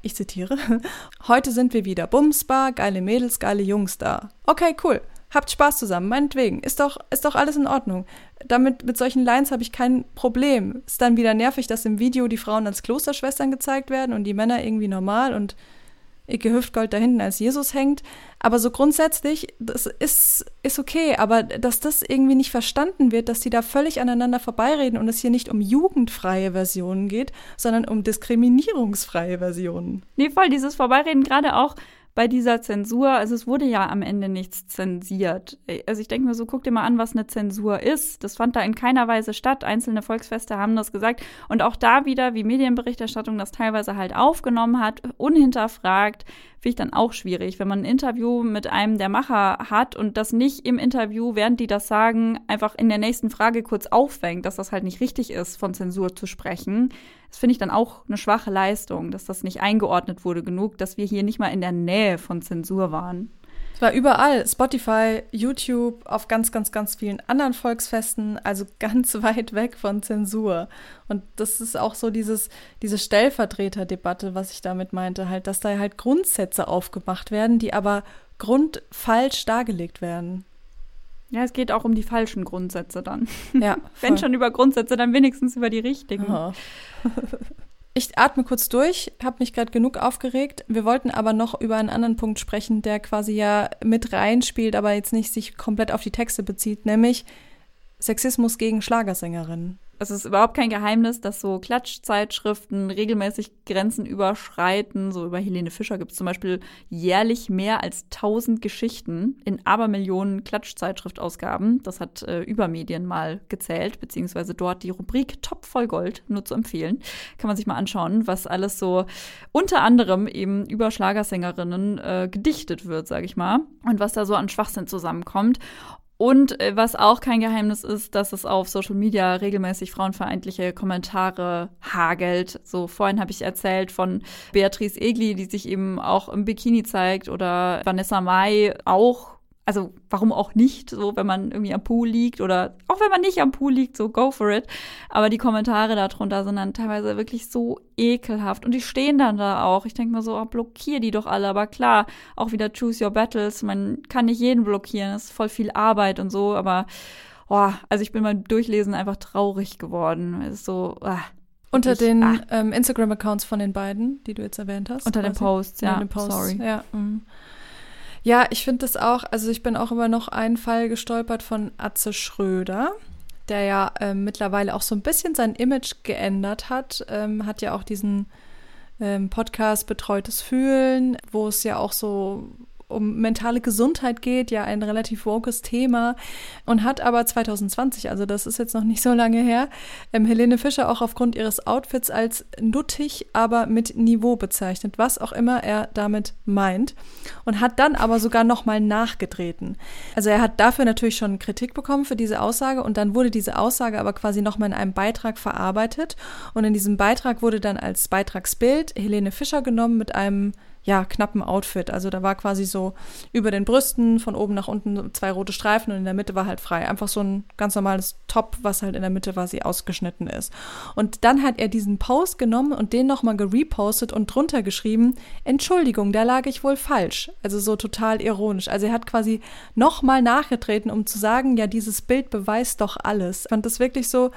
Ich zitiere. Heute sind wir wieder Bumsbar, geile Mädels, geile Jungs da. Okay, cool. Habt Spaß zusammen, meinetwegen. Ist doch, ist doch alles in Ordnung. Damit, mit solchen Lines habe ich kein Problem. Ist dann wieder nervig, dass im Video die Frauen als Klosterschwestern gezeigt werden und die Männer irgendwie normal und Icke Hüftgold da hinten als Jesus hängt. Aber so grundsätzlich, das ist, ist okay. Aber dass das irgendwie nicht verstanden wird, dass die da völlig aneinander vorbeireden und es hier nicht um jugendfreie Versionen geht, sondern um diskriminierungsfreie Versionen. Nee, voll, dieses Vorbeireden gerade auch bei dieser Zensur, also es wurde ja am Ende nichts zensiert. Also ich denke mir so, guck dir mal an, was eine Zensur ist. Das fand da in keiner Weise statt. Einzelne Volksfeste haben das gesagt. Und auch da wieder, wie Medienberichterstattung das teilweise halt aufgenommen hat, unhinterfragt, finde ich dann auch schwierig, wenn man ein Interview mit einem der Macher hat und das nicht im Interview, während die das sagen, einfach in der nächsten Frage kurz auffängt, dass das halt nicht richtig ist, von Zensur zu sprechen. Das finde ich dann auch eine schwache Leistung, dass das nicht eingeordnet wurde genug, dass wir hier nicht mal in der Nähe von Zensur waren. Es war überall, Spotify, YouTube, auf ganz, ganz, ganz vielen anderen Volksfesten, also ganz weit weg von Zensur. Und das ist auch so dieses, diese Stellvertreterdebatte, was ich damit meinte, halt, dass da halt Grundsätze aufgemacht werden, die aber grundfalsch dargelegt werden. Ja, es geht auch um die falschen Grundsätze dann. Ja, Wenn voll. schon über Grundsätze, dann wenigstens über die richtigen. Aha. Ich atme kurz durch, habe mich gerade genug aufgeregt. Wir wollten aber noch über einen anderen Punkt sprechen, der quasi ja mit reinspielt, aber jetzt nicht sich komplett auf die Texte bezieht, nämlich Sexismus gegen Schlagersängerinnen. Es ist überhaupt kein Geheimnis, dass so Klatschzeitschriften regelmäßig Grenzen überschreiten. So über Helene Fischer gibt es zum Beispiel jährlich mehr als 1000 Geschichten in Abermillionen Klatschzeitschriftausgaben. Das hat äh, Übermedien mal gezählt, beziehungsweise dort die Rubrik Top voll Gold, nur zu empfehlen. Kann man sich mal anschauen, was alles so unter anderem eben über Schlagersängerinnen äh, gedichtet wird, sage ich mal. Und was da so an Schwachsinn zusammenkommt. Und äh, was auch kein Geheimnis ist, dass es auf Social Media regelmäßig frauenfeindliche Kommentare hagelt. So vorhin habe ich erzählt von Beatrice Egli, die sich eben auch im Bikini zeigt oder Vanessa Mai auch. Also warum auch nicht, so wenn man irgendwie am Pool liegt oder auch wenn man nicht am Pool liegt, so go for it. Aber die Kommentare darunter sind dann teilweise wirklich so ekelhaft und die stehen dann da auch. Ich denke mal so, oh, blockier die doch alle. Aber klar, auch wieder choose your battles. Man kann nicht jeden blockieren, das ist voll viel Arbeit und so. Aber oh, also ich bin beim Durchlesen einfach traurig geworden. Es ist so ah, Unter wirklich, den ah. ähm, Instagram-Accounts von den beiden, die du jetzt erwähnt hast. Unter den. Posts, ja, den Posts, sorry. Ja, mm. Ja ich finde das auch, also ich bin auch über noch einen Fall gestolpert von Atze Schröder, der ja ähm, mittlerweile auch so ein bisschen sein Image geändert hat, ähm, hat ja auch diesen ähm, Podcast Betreutes Fühlen, wo es ja auch so um mentale Gesundheit geht, ja ein relativ wokes Thema und hat aber 2020, also das ist jetzt noch nicht so lange her, ähm, Helene Fischer auch aufgrund ihres Outfits als nuttig, aber mit Niveau bezeichnet, was auch immer er damit meint und hat dann aber sogar nochmal nachgetreten. Also er hat dafür natürlich schon Kritik bekommen für diese Aussage und dann wurde diese Aussage aber quasi nochmal in einem Beitrag verarbeitet und in diesem Beitrag wurde dann als Beitragsbild Helene Fischer genommen mit einem ja, knappen Outfit. Also da war quasi so über den Brüsten von oben nach unten zwei rote Streifen und in der Mitte war halt frei. Einfach so ein ganz normales Top, was halt in der Mitte quasi ausgeschnitten ist. Und dann hat er diesen Post genommen und den nochmal gerepostet und drunter geschrieben, Entschuldigung, da lag ich wohl falsch. Also so total ironisch. Also er hat quasi nochmal nachgetreten, um zu sagen, ja, dieses Bild beweist doch alles. Ich fand das wirklich so,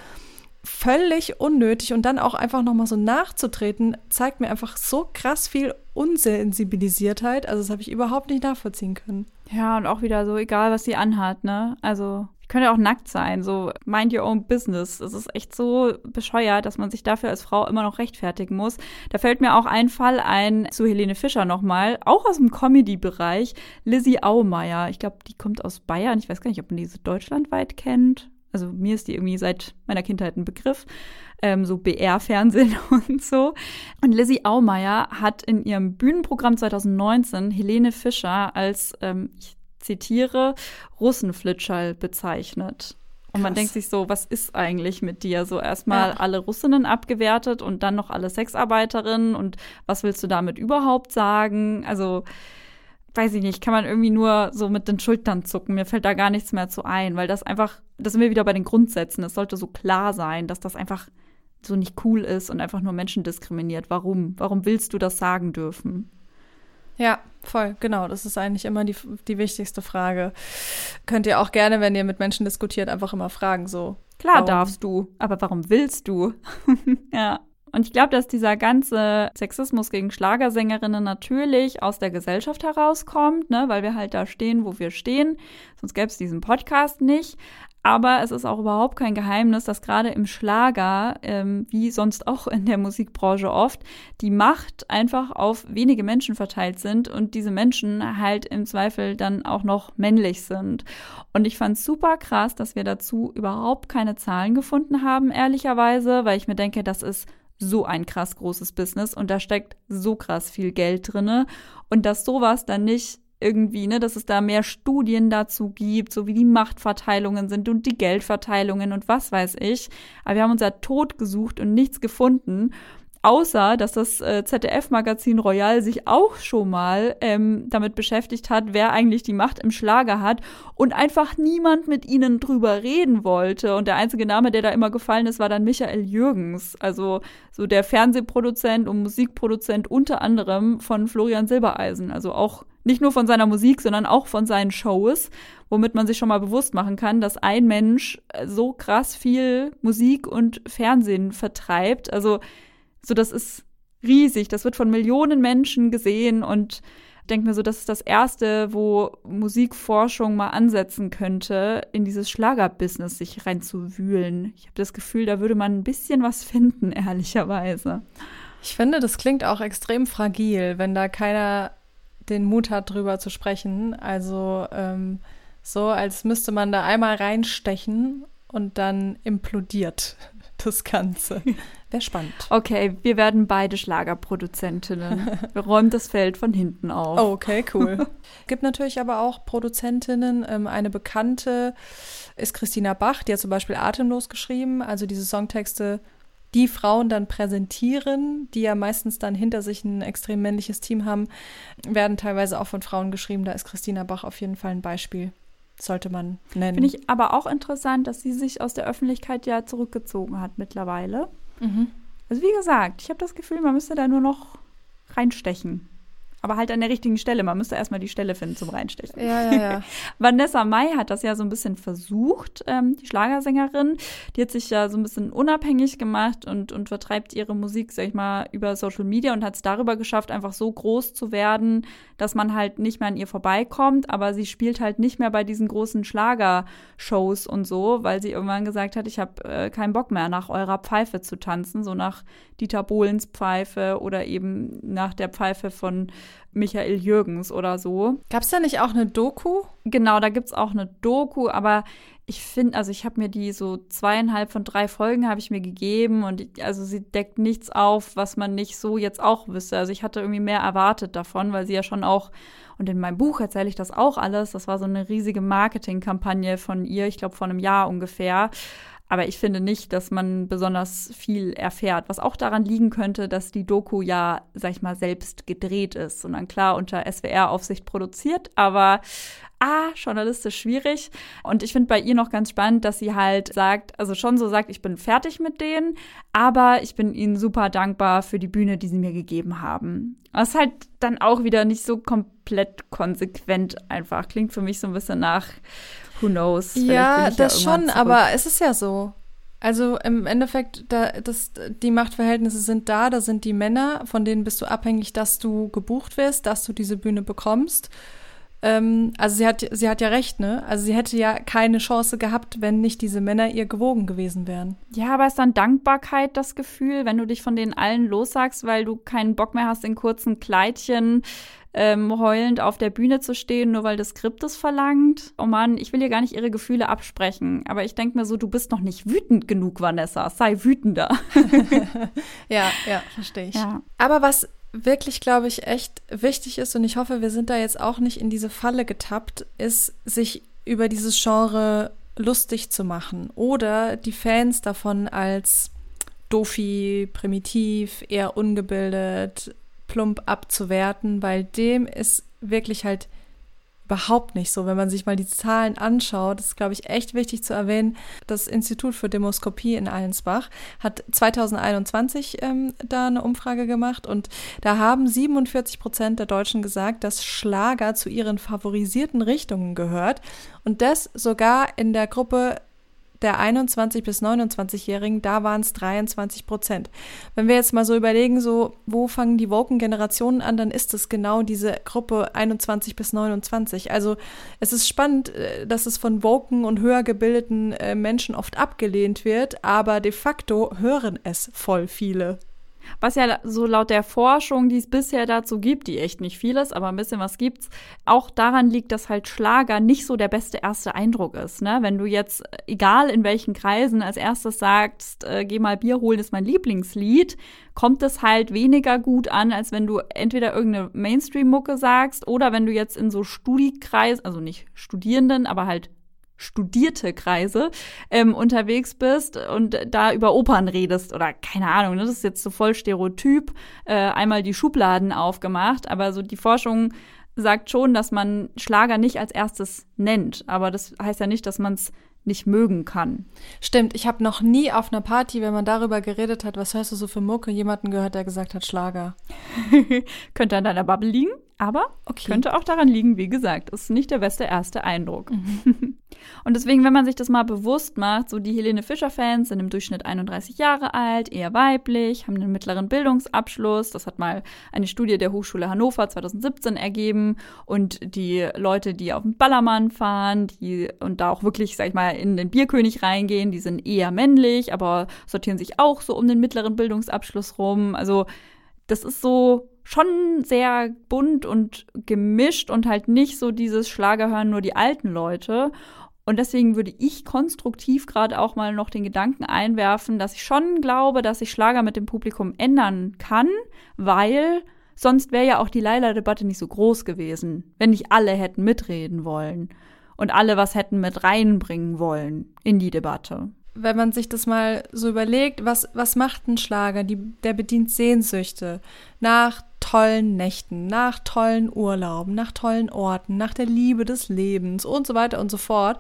völlig unnötig und dann auch einfach nochmal so nachzutreten, zeigt mir einfach so krass viel Unsensibilisiertheit. Also das habe ich überhaupt nicht nachvollziehen können. Ja, und auch wieder so, egal was sie anhat, ne? Also, können ja auch nackt sein, so mind your own business. Es ist echt so bescheuert, dass man sich dafür als Frau immer noch rechtfertigen muss. Da fällt mir auch ein Fall ein zu Helene Fischer nochmal, auch aus dem Comedy-Bereich, Lizzie Aumeier. Ich glaube, die kommt aus Bayern. Ich weiß gar nicht, ob man diese deutschlandweit kennt. Also mir ist die irgendwie seit meiner Kindheit ein Begriff ähm, so BR-Fernsehen und so. Und Lizzie Aumeier hat in ihrem Bühnenprogramm 2019 Helene Fischer als, ähm, ich zitiere, Russenflitschall bezeichnet. Und man Krass. denkt sich so, was ist eigentlich mit dir? So erstmal Ja. alle Russinnen abgewertet und dann noch alle Sexarbeiterinnen und was willst du damit überhaupt sagen? Also, weiß ich nicht, kann man irgendwie nur so mit den Schultern zucken. Mir fällt da gar nichts mehr zu ein, weil das einfach, das sind wir wieder bei den Grundsätzen. Es sollte so klar sein, dass das einfach so nicht cool ist und einfach nur Menschen diskriminiert. Warum? Warum willst du das sagen dürfen? Ja, voll, genau. Das ist eigentlich immer die, die wichtigste Frage. Könnt ihr auch gerne, wenn ihr mit Menschen diskutiert, einfach immer fragen, so. Klar Warum? darfst du, aber warum willst du? ja. Und ich glaube, dass dieser ganze Sexismus gegen Schlagersängerinnen natürlich aus der Gesellschaft herauskommt, ne, weil wir halt da stehen, wo wir stehen. Sonst gäbe es diesen Podcast nicht. Aber es ist auch überhaupt kein Geheimnis, dass gerade im Schlager, ähm, wie sonst auch in der Musikbranche oft, die Macht einfach auf wenige Menschen verteilt sind und diese Menschen halt im Zweifel dann auch noch männlich sind. Und ich fand super krass, dass wir dazu überhaupt keine Zahlen gefunden haben, ehrlicherweise, weil ich mir denke, das ist so ein krass großes Business und da steckt so krass viel Geld drinne und dass sowas dann nicht irgendwie, ne, dass es da mehr Studien dazu gibt, so wie die Machtverteilungen sind und die Geldverteilungen und was weiß ich. Aber wir haben uns ja tot gesucht und nichts gefunden. Außer, dass das äh, ZDF-Magazin Royal sich auch schon mal ähm, damit beschäftigt hat, wer eigentlich die Macht im Schlager hat und einfach niemand mit ihnen drüber reden wollte. Und der einzige Name, der da immer gefallen ist, war dann Michael Jürgens, also so der Fernsehproduzent und Musikproduzent unter anderem von Florian Silbereisen. Also auch nicht nur von seiner Musik, sondern auch von seinen Shows, womit man sich schon mal bewusst machen kann, dass ein Mensch äh, so krass viel Musik und Fernsehen vertreibt. Also so, das ist riesig. Das wird von Millionen Menschen gesehen und ich denke mir so, das ist das erste, wo Musikforschung mal ansetzen könnte, in dieses Schlagerbusiness sich reinzuwühlen. Ich habe das Gefühl, da würde man ein bisschen was finden, ehrlicherweise. Ich finde, das klingt auch extrem fragil, wenn da keiner den Mut hat, drüber zu sprechen. Also ähm, so, als müsste man da einmal reinstechen und dann implodiert das Ganze. Wäre spannend. Okay, wir werden beide Schlagerproduzentinnen. Wir räumen das Feld von hinten auf. Oh, okay, cool. Gibt natürlich aber auch Produzentinnen. Ähm, eine bekannte ist Christina Bach, die hat zum Beispiel Atemlos geschrieben. Also diese Songtexte, die Frauen dann präsentieren, die ja meistens dann hinter sich ein extrem männliches Team haben, werden teilweise auch von Frauen geschrieben. Da ist Christina Bach auf jeden Fall ein Beispiel. Sollte man nennen. Finde ich aber auch interessant, dass sie sich aus der Öffentlichkeit ja zurückgezogen hat mittlerweile. Mhm. Also wie gesagt, ich habe das Gefühl, man müsste da nur noch reinstechen. Aber halt an der richtigen Stelle. Man müsste erstmal die Stelle finden zum Reinstechen. Ja, ja, ja. Vanessa Mai hat das ja so ein bisschen versucht, ähm, die Schlagersängerin. Die hat sich ja so ein bisschen unabhängig gemacht und, und vertreibt ihre Musik, sag ich mal, über Social Media und hat es darüber geschafft, einfach so groß zu werden, dass man halt nicht mehr an ihr vorbeikommt. Aber sie spielt halt nicht mehr bei diesen großen Schlagershows und so, weil sie irgendwann gesagt hat, ich habe äh, keinen Bock mehr, nach eurer Pfeife zu tanzen, so nach Dieter Bohlens Pfeife oder eben nach der Pfeife von Michael Jürgens oder so. Gab es da nicht auch eine Doku? Genau, da gibt's auch eine Doku, aber ich finde, also ich habe mir die so zweieinhalb von drei Folgen habe ich mir gegeben und ich, also sie deckt nichts auf, was man nicht so jetzt auch wüsste. Also ich hatte irgendwie mehr erwartet davon, weil sie ja schon auch, und in meinem Buch erzähle ich das auch alles, das war so eine riesige Marketingkampagne von ihr, ich glaube vor einem Jahr ungefähr. Aber ich finde nicht, dass man besonders viel erfährt, was auch daran liegen könnte, dass die Doku ja, sag ich mal, selbst gedreht ist dann klar unter SWR-Aufsicht produziert, aber ah, journalistisch schwierig. Und ich finde bei ihr noch ganz spannend, dass sie halt sagt, also schon so sagt, ich bin fertig mit denen, aber ich bin ihnen super dankbar für die Bühne, die sie mir gegeben haben. Ist halt dann auch wieder nicht so komplett konsequent einfach. Klingt für mich so ein bisschen nach Who knows? Ja, das irgendwann schon, zurück. aber es ist ja so. Also im Endeffekt, da, das, die Machtverhältnisse sind da, da sind die Männer, von denen bist du abhängig, dass du gebucht wirst, dass du diese Bühne bekommst. ähm, also sie hat, sie hat ja recht, ne? Also sie hätte ja keine Chance gehabt, wenn nicht diese Männer ihr gewogen gewesen wären. Ja, aber ist dann Dankbarkeit das Gefühl, wenn du dich von denen allen lossagst, weil du keinen Bock mehr hast, in kurzen Kleidchen ähm, heulend auf der Bühne zu stehen, nur weil das Skript es verlangt? Oh Mann, ich will ihr gar nicht ihre Gefühle absprechen, aber ich denke mir so, du bist noch nicht wütend genug, Vanessa. Sei wütender. Ja, ja, verstehe ich. Ja. Aber was wirklich, glaube ich, echt wichtig ist, und ich hoffe, wir sind da jetzt auch nicht in diese Falle getappt, ist, sich über dieses Genre lustig zu machen oder die Fans davon als dofi, primitiv, eher ungebildet, plump abzuwerten, weil dem ist wirklich halt überhaupt nicht so. Wenn man sich mal die Zahlen anschaut, ist, glaube ich, echt wichtig zu erwähnen, das Institut für Demoskopie in Allensbach hat 2021 ähm, da eine Umfrage gemacht und da haben 47 Prozent der Deutschen gesagt, dass Schlager zu ihren favorisierten Richtungen gehört und das sogar in der Gruppe der 21 bis 29-Jährigen, da waren es 23 Prozent. Wenn wir jetzt mal so überlegen, so wo fangen die woken Generationen an, dann ist es genau diese Gruppe 21 bis 29. Also es ist spannend, äh, dass es von woken und höher gebildeten äh, Menschen oft abgelehnt wird, aber de facto hören es voll viele. Was ja so laut der Forschung, die es bisher dazu gibt, die echt nicht viel ist, aber ein bisschen was gibt's, auch daran liegt, dass halt Schlager nicht so der beste erste Eindruck ist. Ne? Wenn du jetzt, äh, egal in welchen Kreisen, als erstes sagst, äh, geh mal Bier holen, ist mein Lieblingslied, kommt es halt weniger gut an, als wenn du entweder irgendeine Mainstream-Mucke sagst oder wenn du jetzt in so Studikreis, also nicht Studierenden, aber halt studierte Kreise ähm, unterwegs bist und da über Opern redest oder keine Ahnung, ne, das ist jetzt so voll Stereotyp, äh, einmal die Schubladen aufgemacht, aber so die Forschung sagt schon, dass man Schlager nicht als erstes nennt, aber das heißt ja nicht, dass man es nicht mögen kann. Stimmt, ich habe noch nie auf einer Party, wenn man darüber geredet hat, was hörst du so für Mucke, jemanden gehört, der gesagt hat Schlager. könnte an deiner Bubble liegen, aber Okay. könnte auch daran liegen, wie gesagt, ist nicht der beste erste Eindruck. Und deswegen, wenn man sich das mal bewusst macht, so die Helene Fischer-Fans sind im Durchschnitt 31 Jahre alt, eher weiblich, haben einen mittleren Bildungsabschluss. Das hat mal eine Studie der Hochschule Hannover 2017 ergeben. Und die Leute, die auf den Ballermann fahren, die und da auch wirklich, sag ich mal, in den Bierkönig reingehen, die sind eher männlich, aber sortieren sich auch so um den mittleren Bildungsabschluss rum. Also das ist so schon sehr bunt und gemischt und halt nicht so dieses Schlager hören nur die alten Leute. Und deswegen würde ich konstruktiv gerade auch mal noch den Gedanken einwerfen, dass ich schon glaube, dass sich Schlager mit dem Publikum ändern kann, weil sonst wäre ja auch die Leila-Debatte nicht so groß gewesen, wenn nicht alle hätten mitreden wollen und alle was hätten mit reinbringen wollen in die Debatte. wenn man sich das mal so überlegt, was, was macht ein Schlager? Die, der bedient Sehnsüchte nach tollen Nächten, nach tollen Urlauben, nach tollen Orten, nach der Liebe des Lebens und so weiter und so fort.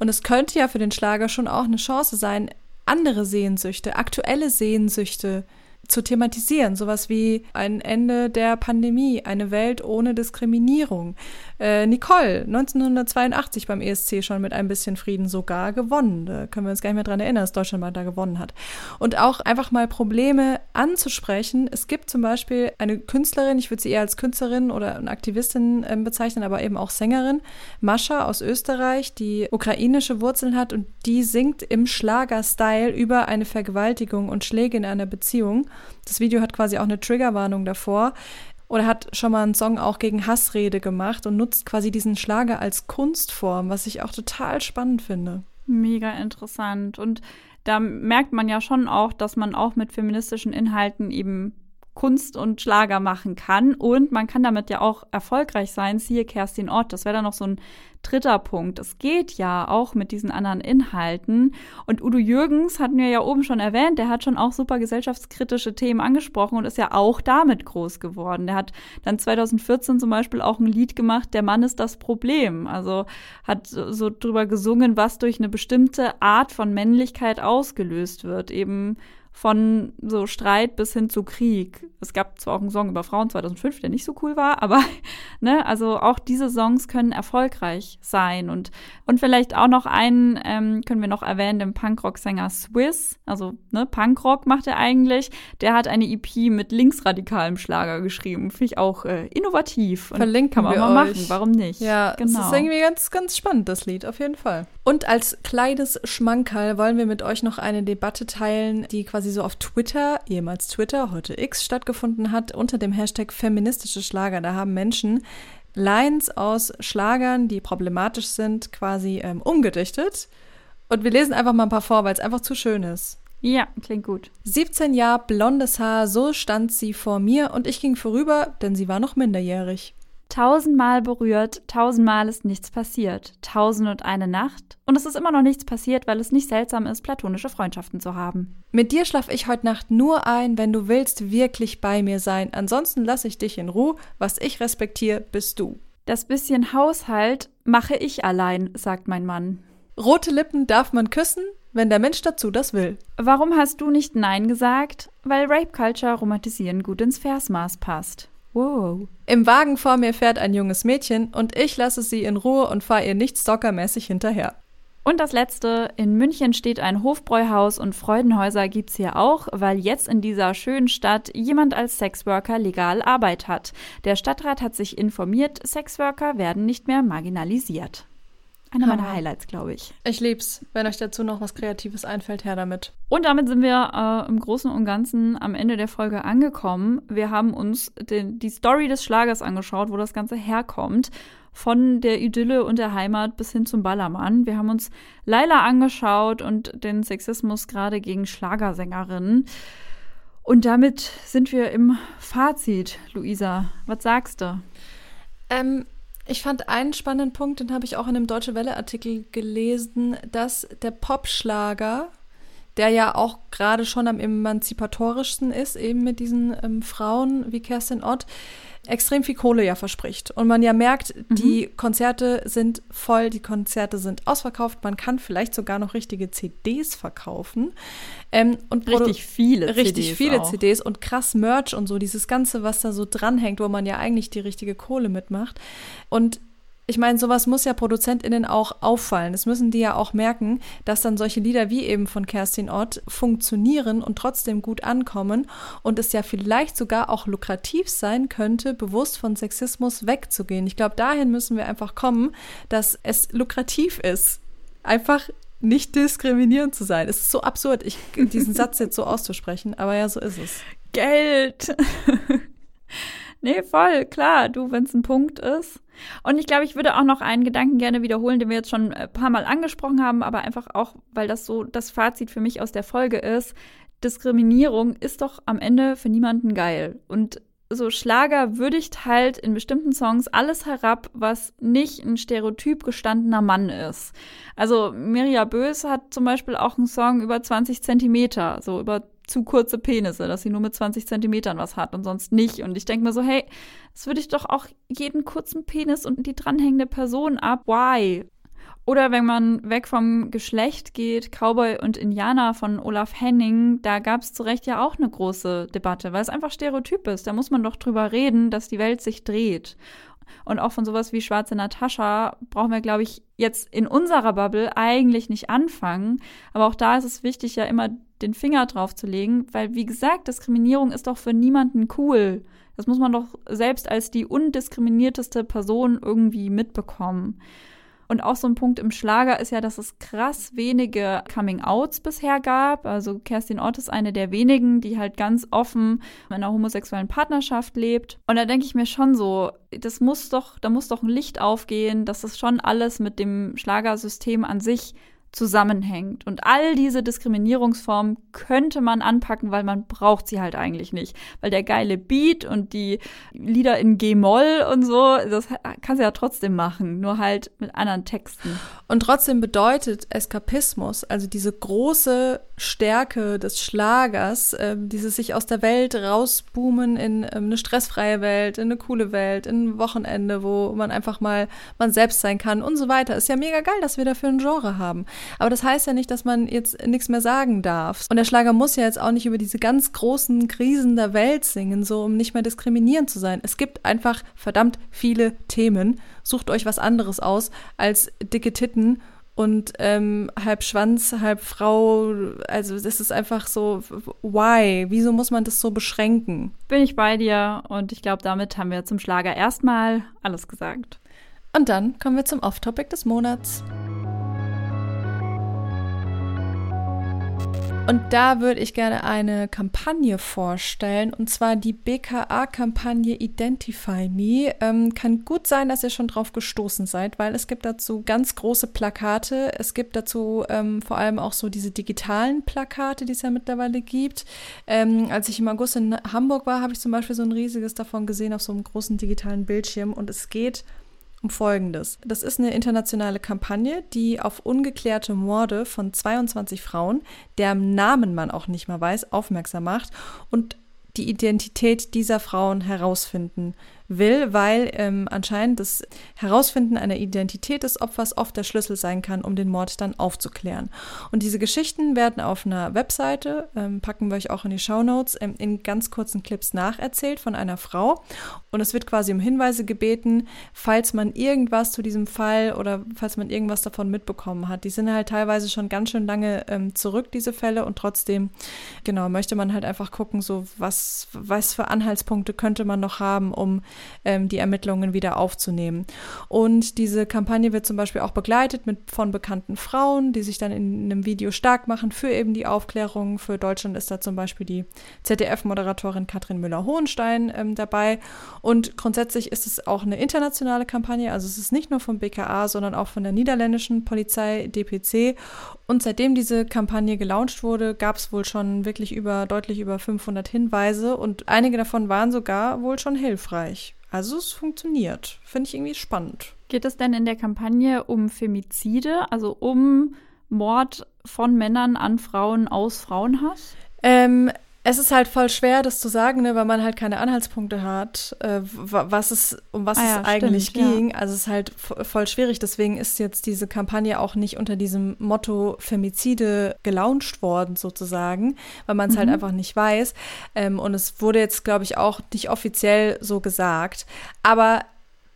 Und es könnte ja für den Schlager schon auch eine Chance sein, andere Sehnsüchte, aktuelle Sehnsüchte zu thematisieren. Sowas wie ein Ende der Pandemie, eine Welt ohne Diskriminierung. Äh, Nicole, 1982 beim ESC schon mit ein bisschen Frieden sogar gewonnen. Da können wir uns gar nicht mehr dran erinnern, dass Deutschland mal da gewonnen hat. Und auch einfach mal Probleme anzusprechen. Es gibt zum Beispiel eine Künstlerin, ich würde sie eher als Künstlerin oder eine Aktivistin ähm, bezeichnen, aber eben auch Sängerin, Mascha aus Österreich, die ukrainische Wurzeln hat und die singt im Schlager-Style über eine Vergewaltigung und Schläge in einer Beziehung. Das Video hat quasi auch eine Triggerwarnung davor oder hat schon mal einen Song auch gegen Hassrede gemacht und nutzt quasi diesen Schlager als Kunstform, was ich auch total spannend finde. Mega interessant. Und da merkt man ja schon auch, dass man auch mit feministischen Inhalten eben Kunst und Schlager machen kann. Und man kann damit ja auch erfolgreich sein. Siehe Kerstin Ott. Das wäre dann noch so ein dritter Punkt. Es geht ja auch mit diesen anderen Inhalten. Und Udo Jürgens hatten wir ja oben schon erwähnt, der hat schon auch super gesellschaftskritische Themen angesprochen und ist ja auch damit groß geworden. Der hat dann 2014 zum Beispiel auch ein Lied gemacht, Der Mann ist das Problem. Also hat so drüber gesungen, was durch eine bestimmte Art von Männlichkeit ausgelöst wird. Eben von so Streit bis hin zu Krieg. Es gab zwar auch einen Song über Frauen 2005, der nicht so cool war, aber ne, also auch diese Songs können erfolgreich sein. Und, und vielleicht auch noch einen ähm, können wir noch erwähnen, den Punkrock-Sänger Swiss. Also ne, Punkrock macht er eigentlich. Der hat eine EP mit linksradikalem Schlager geschrieben. Finde ich auch äh, innovativ. Verlinken kann man wir auch mal euch. machen. Warum nicht? Ja, genau. es ist irgendwie ganz, ganz spannend, das Lied, auf jeden Fall. Und als kleines Schmankerl wollen wir mit euch noch eine Debatte teilen, die quasi so auf Twitter, ehemals Twitter, heute X, stattgefunden hat, unter dem Hashtag feministische Schlager. Da haben Menschen Lines aus Schlagern, die problematisch sind, quasi ähm, umgedichtet. Und wir lesen einfach mal ein paar vor, weil es einfach zu schön ist. ja, klingt gut. 17 Jahre blondes Haar, so stand sie vor mir und ich ging vorüber, denn sie war noch minderjährig. Tausendmal berührt, tausendmal ist nichts passiert. Tausend und eine Nacht. Und es ist immer noch nichts passiert, weil es nicht seltsam ist, platonische Freundschaften zu haben. Mit dir schlaf ich heute Nacht nur ein, wenn du willst wirklich bei mir sein. Ansonsten lasse ich dich in Ruhe. Was ich respektiere, bist du. Das bisschen Haushalt mache ich allein, sagt mein Mann. Rote Lippen darf man küssen, wenn der Mensch dazu das will. Warum hast du nicht Nein gesagt? Weil Rape Culture romantisieren gut ins Versmaß passt. Wow. Im Wagen vor mir fährt ein junges Mädchen und ich lasse sie in Ruhe und fahre ihr nicht stalkermäßig hinterher. Und das letzte, in München steht ein Hofbräuhaus und Freudenhäuser gibt's hier auch, weil jetzt in dieser schönen Stadt jemand als Sexworker legal Arbeit hat. Der Stadtrat hat sich informiert, Sexworker werden nicht mehr marginalisiert. Einer meiner. Highlights, glaube ich. Ich lieb's. Wenn euch dazu noch was Kreatives einfällt, her damit. Und damit sind wir äh, im Großen und Ganzen am Ende der Folge angekommen. Wir haben uns den, die Story des Schlagers angeschaut, wo das Ganze herkommt. Von der Idylle und der Heimat bis hin zum Ballermann. Wir haben uns Laila angeschaut und den Sexismus gerade gegen Schlagersängerinnen. Und damit sind wir im Fazit, Luisa. Was sagst du? Ähm, ich fand einen spannenden Punkt, den habe ich auch in einem Deutsche Welle-Artikel gelesen, dass der Popschlager, der ja auch gerade schon am emanzipatorischsten ist, eben mit diesen ähm, Frauen wie Kerstin Ott, extrem viel Kohle ja verspricht. Und man ja merkt, die Konzerte sind voll, die Konzerte sind ausverkauft, man kann vielleicht sogar noch richtige CDs verkaufen. Ähm, und Richtig viele Richtig CDs viele auch. CDs und krass Merch und so, dieses Ganze, was da so dranhängt, wo man ja eigentlich die richtige Kohle mitmacht. Und ich meine, sowas muss ja ProduzentInnen auch auffallen. Es müssen die ja auch merken, dass dann solche Lieder wie eben von Kerstin Ott funktionieren und trotzdem gut ankommen und es ja vielleicht sogar auch lukrativ sein könnte, bewusst von Sexismus wegzugehen. Ich glaube, dahin müssen wir einfach kommen, dass es lukrativ ist, einfach nicht diskriminierend zu sein. Es ist so absurd, ich, diesen Satz jetzt so auszusprechen, aber ja, so ist es. Geld. nee, voll, klar, du, wenn es ein Punkt ist. Und ich glaube, ich würde auch noch einen Gedanken gerne wiederholen, den wir jetzt schon ein paar Mal angesprochen haben, aber einfach auch, weil das so das Fazit für mich aus der Folge ist. Diskriminierung ist doch am Ende für niemanden geil. Und so Schlager würdigt halt in bestimmten Songs alles herab, was nicht ein stereotyp gestandener Mann ist. Also Mirja Bös hat zum Beispiel auch einen Song über 20 Zentimeter, so über zu kurze Penisse, dass sie nur mit 20 Zentimetern was hat und sonst nicht. Und ich denke mir so, hey, das würde ich doch auch jeden kurzen Penis und die dranhängende Person ab. Why? Oder wenn man weg vom Geschlecht geht, Cowboy und Indianer von Olaf Henning, da gab es zu Recht ja auch eine große Debatte, weil es einfach Stereotyp ist. Da muss man doch drüber reden, dass die Welt sich dreht. Und auch von sowas wie Schwarze Natascha brauchen wir, glaube ich, jetzt in unserer Bubble eigentlich nicht anfangen. Aber auch da ist es wichtig, ja immer den Finger drauf zu legen, weil, wie gesagt, Diskriminierung ist doch für niemanden cool. Das muss man doch selbst als die undiskriminierteste Person irgendwie mitbekommen. Und auch so ein Punkt im Schlager ist ja, dass es krass wenige Coming-Outs bisher gab. Also Kerstin Ott ist eine der wenigen, die halt ganz offen in einer homosexuellen Partnerschaft lebt. Und da denke ich mir schon so, das muss doch, da muss doch ein Licht aufgehen, dass das schon alles mit dem Schlagersystem an sich zusammenhängt. Und all diese Diskriminierungsformen könnte man anpacken, weil man braucht sie halt eigentlich nicht. Weil der geile Beat und die Lieder in G-Moll und so, das kannst du ja trotzdem machen, nur halt mit anderen Texten. Und trotzdem bedeutet Eskapismus, also diese große Stärke des Schlagers, ähm, dieses sich aus der Welt rausboomen in ähm, eine stressfreie Welt, in eine coole Welt, in ein Wochenende, wo man einfach mal man selbst sein kann und so weiter. Ist ja mega geil, dass wir dafür ein Genre haben. Aber das heißt ja nicht, dass man jetzt nichts mehr sagen darf. Und der Schlager muss ja jetzt auch nicht über diese ganz großen Krisen der Welt singen, so um nicht mehr diskriminierend zu sein. Es gibt einfach verdammt viele Themen. Sucht euch was anderes aus als dicke Titten und ähm, halb Schwanz, halb Frau. Also das ist einfach so, why? Wieso muss man das so beschränken? Bin ich bei dir und ich glaube, damit haben wir zum Schlager erstmal alles gesagt. Und dann kommen wir zum Off-Topic des Monats. Und da würde ich gerne eine Kampagne vorstellen, und zwar die BKA-Kampagne Identify Me. Ähm, kann gut sein, dass ihr schon drauf gestoßen seid, weil es gibt dazu ganz große Plakate. Es gibt dazu ähm, vor allem auch so diese digitalen Plakate, die es ja mittlerweile gibt. Ähm, als ich im August in Hamburg war, habe ich zum Beispiel so ein riesiges davon gesehen auf so einem großen digitalen Bildschirm. Und es geht um Folgendes. Das ist eine internationale Kampagne, die auf ungeklärte Morde von 22 Frauen, deren Namen man auch nicht mal weiß, aufmerksam macht und die Identität dieser Frauen herausfinden will, weil ähm, anscheinend das Herausfinden einer Identität des Opfers oft der Schlüssel sein kann, um den Mord dann aufzuklären. Und diese Geschichten werden auf einer Webseite, ähm, packen wir euch auch in die Show Notes, ähm, in ganz kurzen Clips nacherzählt von einer Frau. Und es wird quasi um Hinweise gebeten, falls man irgendwas zu diesem Fall oder falls man irgendwas davon mitbekommen hat. Die sind halt teilweise schon ganz schön lange ähm, zurück, diese Fälle, und trotzdem, genau, möchte man halt einfach gucken, so was, was für Anhaltspunkte könnte man noch haben, um ähm, die Ermittlungen wieder aufzunehmen. Und diese Kampagne wird zum Beispiel auch begleitet mit von bekannten Frauen, die sich dann in einem Video stark machen für eben die Aufklärung. Für Deutschland ist da zum Beispiel die ZDF-Moderatorin Katrin Müller-Hohenstein ähm, dabei. Und grundsätzlich ist es auch eine internationale Kampagne, also es ist nicht nur vom BKA, sondern auch von der niederländischen Polizei DPC. Und seitdem diese Kampagne gelauncht wurde, gab es wohl schon wirklich über deutlich über 500 Hinweise und einige davon waren sogar wohl schon hilfreich. Also es funktioniert. Finde ich irgendwie spannend. Geht es denn in der Kampagne um Femizide, also um Mord von Männern an Frauen aus Frauenhass? Ähm, es ist halt voll schwer, das zu sagen, ne, weil man halt keine Anhaltspunkte hat, äh, was es, um was Ah ja, es eigentlich stimmt, ja. ging. Also es ist halt vo- voll schwierig. Deswegen ist jetzt diese Kampagne auch nicht unter diesem Motto Femizide gelauncht worden, sozusagen, weil man es halt einfach nicht weiß. Ähm, und es wurde jetzt, glaube ich, auch nicht offiziell so gesagt. Aber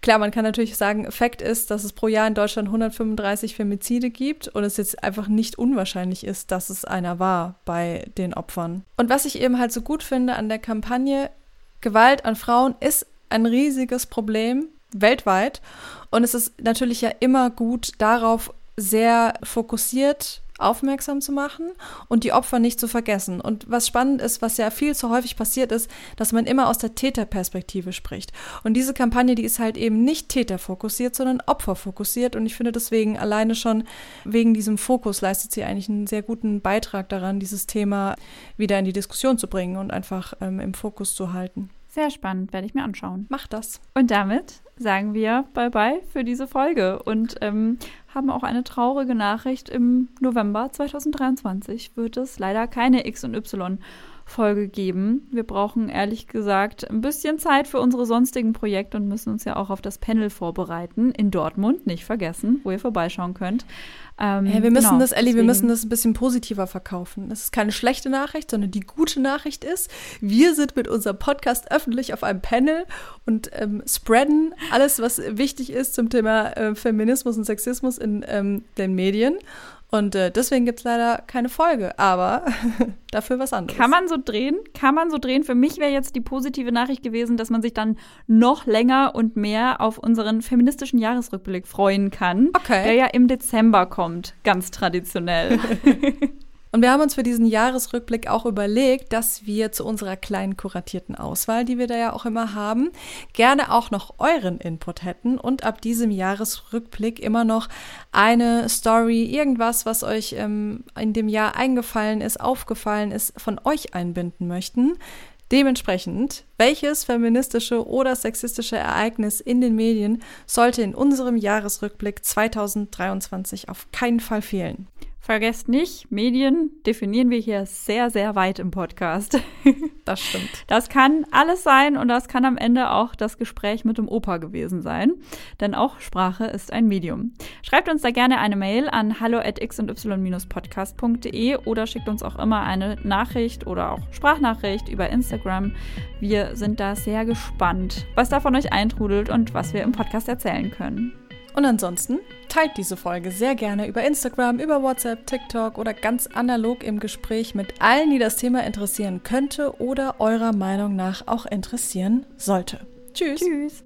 Klar, man kann natürlich sagen, Fakt ist, dass es pro Jahr in Deutschland 135 Femizide gibt und es jetzt einfach nicht unwahrscheinlich ist, dass es einer war bei den Opfern. Und was ich eben halt so gut finde an der Kampagne, Gewalt an Frauen ist ein riesiges Problem weltweit und es ist natürlich ja immer gut darauf sehr fokussiert aufmerksam zu machen und die Opfer nicht zu vergessen. Und was spannend ist, was ja viel zu häufig passiert ist, dass man immer aus der Täterperspektive spricht. Und diese Kampagne, die ist halt eben nicht täterfokussiert, sondern opferfokussiert. Und ich finde deswegen alleine schon wegen diesem Fokus leistet sie eigentlich einen sehr guten Beitrag daran, dieses Thema wieder in die Diskussion zu bringen und einfach ähm, im Fokus zu halten. Sehr spannend, werde ich mir anschauen. Macht das. Und damit sagen wir Bye-bye für diese Folge und ähm, haben auch eine traurige Nachricht. Im November 2023 wird es leider keine X und Y Folge geben. Wir brauchen ehrlich gesagt ein bisschen Zeit für unsere sonstigen Projekte und müssen uns ja auch auf das Panel vorbereiten in Dortmund, nicht vergessen, wo ihr vorbeischauen könnt. Ähm, Ja, wir müssen genau, das, Ellie, wir müssen das ein bisschen positiver verkaufen. Das ist keine schlechte Nachricht, sondern die gute Nachricht ist, wir sind mit unserem Podcast öffentlich auf einem Panel und ähm, spreaden alles, was wichtig ist zum Thema äh, Feminismus und Sexismus in ähm, den Medien. Und äh, deswegen gibt es leider keine Folge, aber dafür was anderes. Kann man so drehen? Kann man so drehen? Für mich wäre jetzt die positive Nachricht gewesen, dass man sich dann noch länger und mehr auf unseren feministischen Jahresrückblick freuen kann. Okay. Der ja im Dezember kommt, ganz traditionell. Und wir haben uns für diesen Jahresrückblick auch überlegt, dass wir zu unserer kleinen kuratierten Auswahl, die wir da ja auch immer haben, gerne auch noch euren Input hätten und ab diesem Jahresrückblick immer noch eine Story, irgendwas, was euch ähm, in dem Jahr eingefallen ist, aufgefallen ist, von euch einbinden möchten. Dementsprechend, welches feministische oder sexistische Ereignis in den Medien sollte in unserem Jahresrückblick 2023 auf keinen Fall fehlen? Vergesst nicht, Medien definieren wir hier sehr, sehr weit im Podcast. Das stimmt. Das kann alles sein und das kann am Ende auch das Gespräch mit dem Opa gewesen sein. Denn auch Sprache ist ein Medium. Schreibt uns da gerne eine Mail an hallo@x-podcast.de oder schickt uns auch immer eine Nachricht oder auch Sprachnachricht über Instagram. Wir sind da sehr gespannt, was da von euch eintrudelt und was wir im Podcast erzählen können. Und ansonsten teilt diese Folge sehr gerne über Instagram, über WhatsApp, TikTok oder ganz analog im Gespräch mit allen, die das Thema interessieren könnte oder eurer Meinung nach auch interessieren sollte. Tschüss. Tschüss.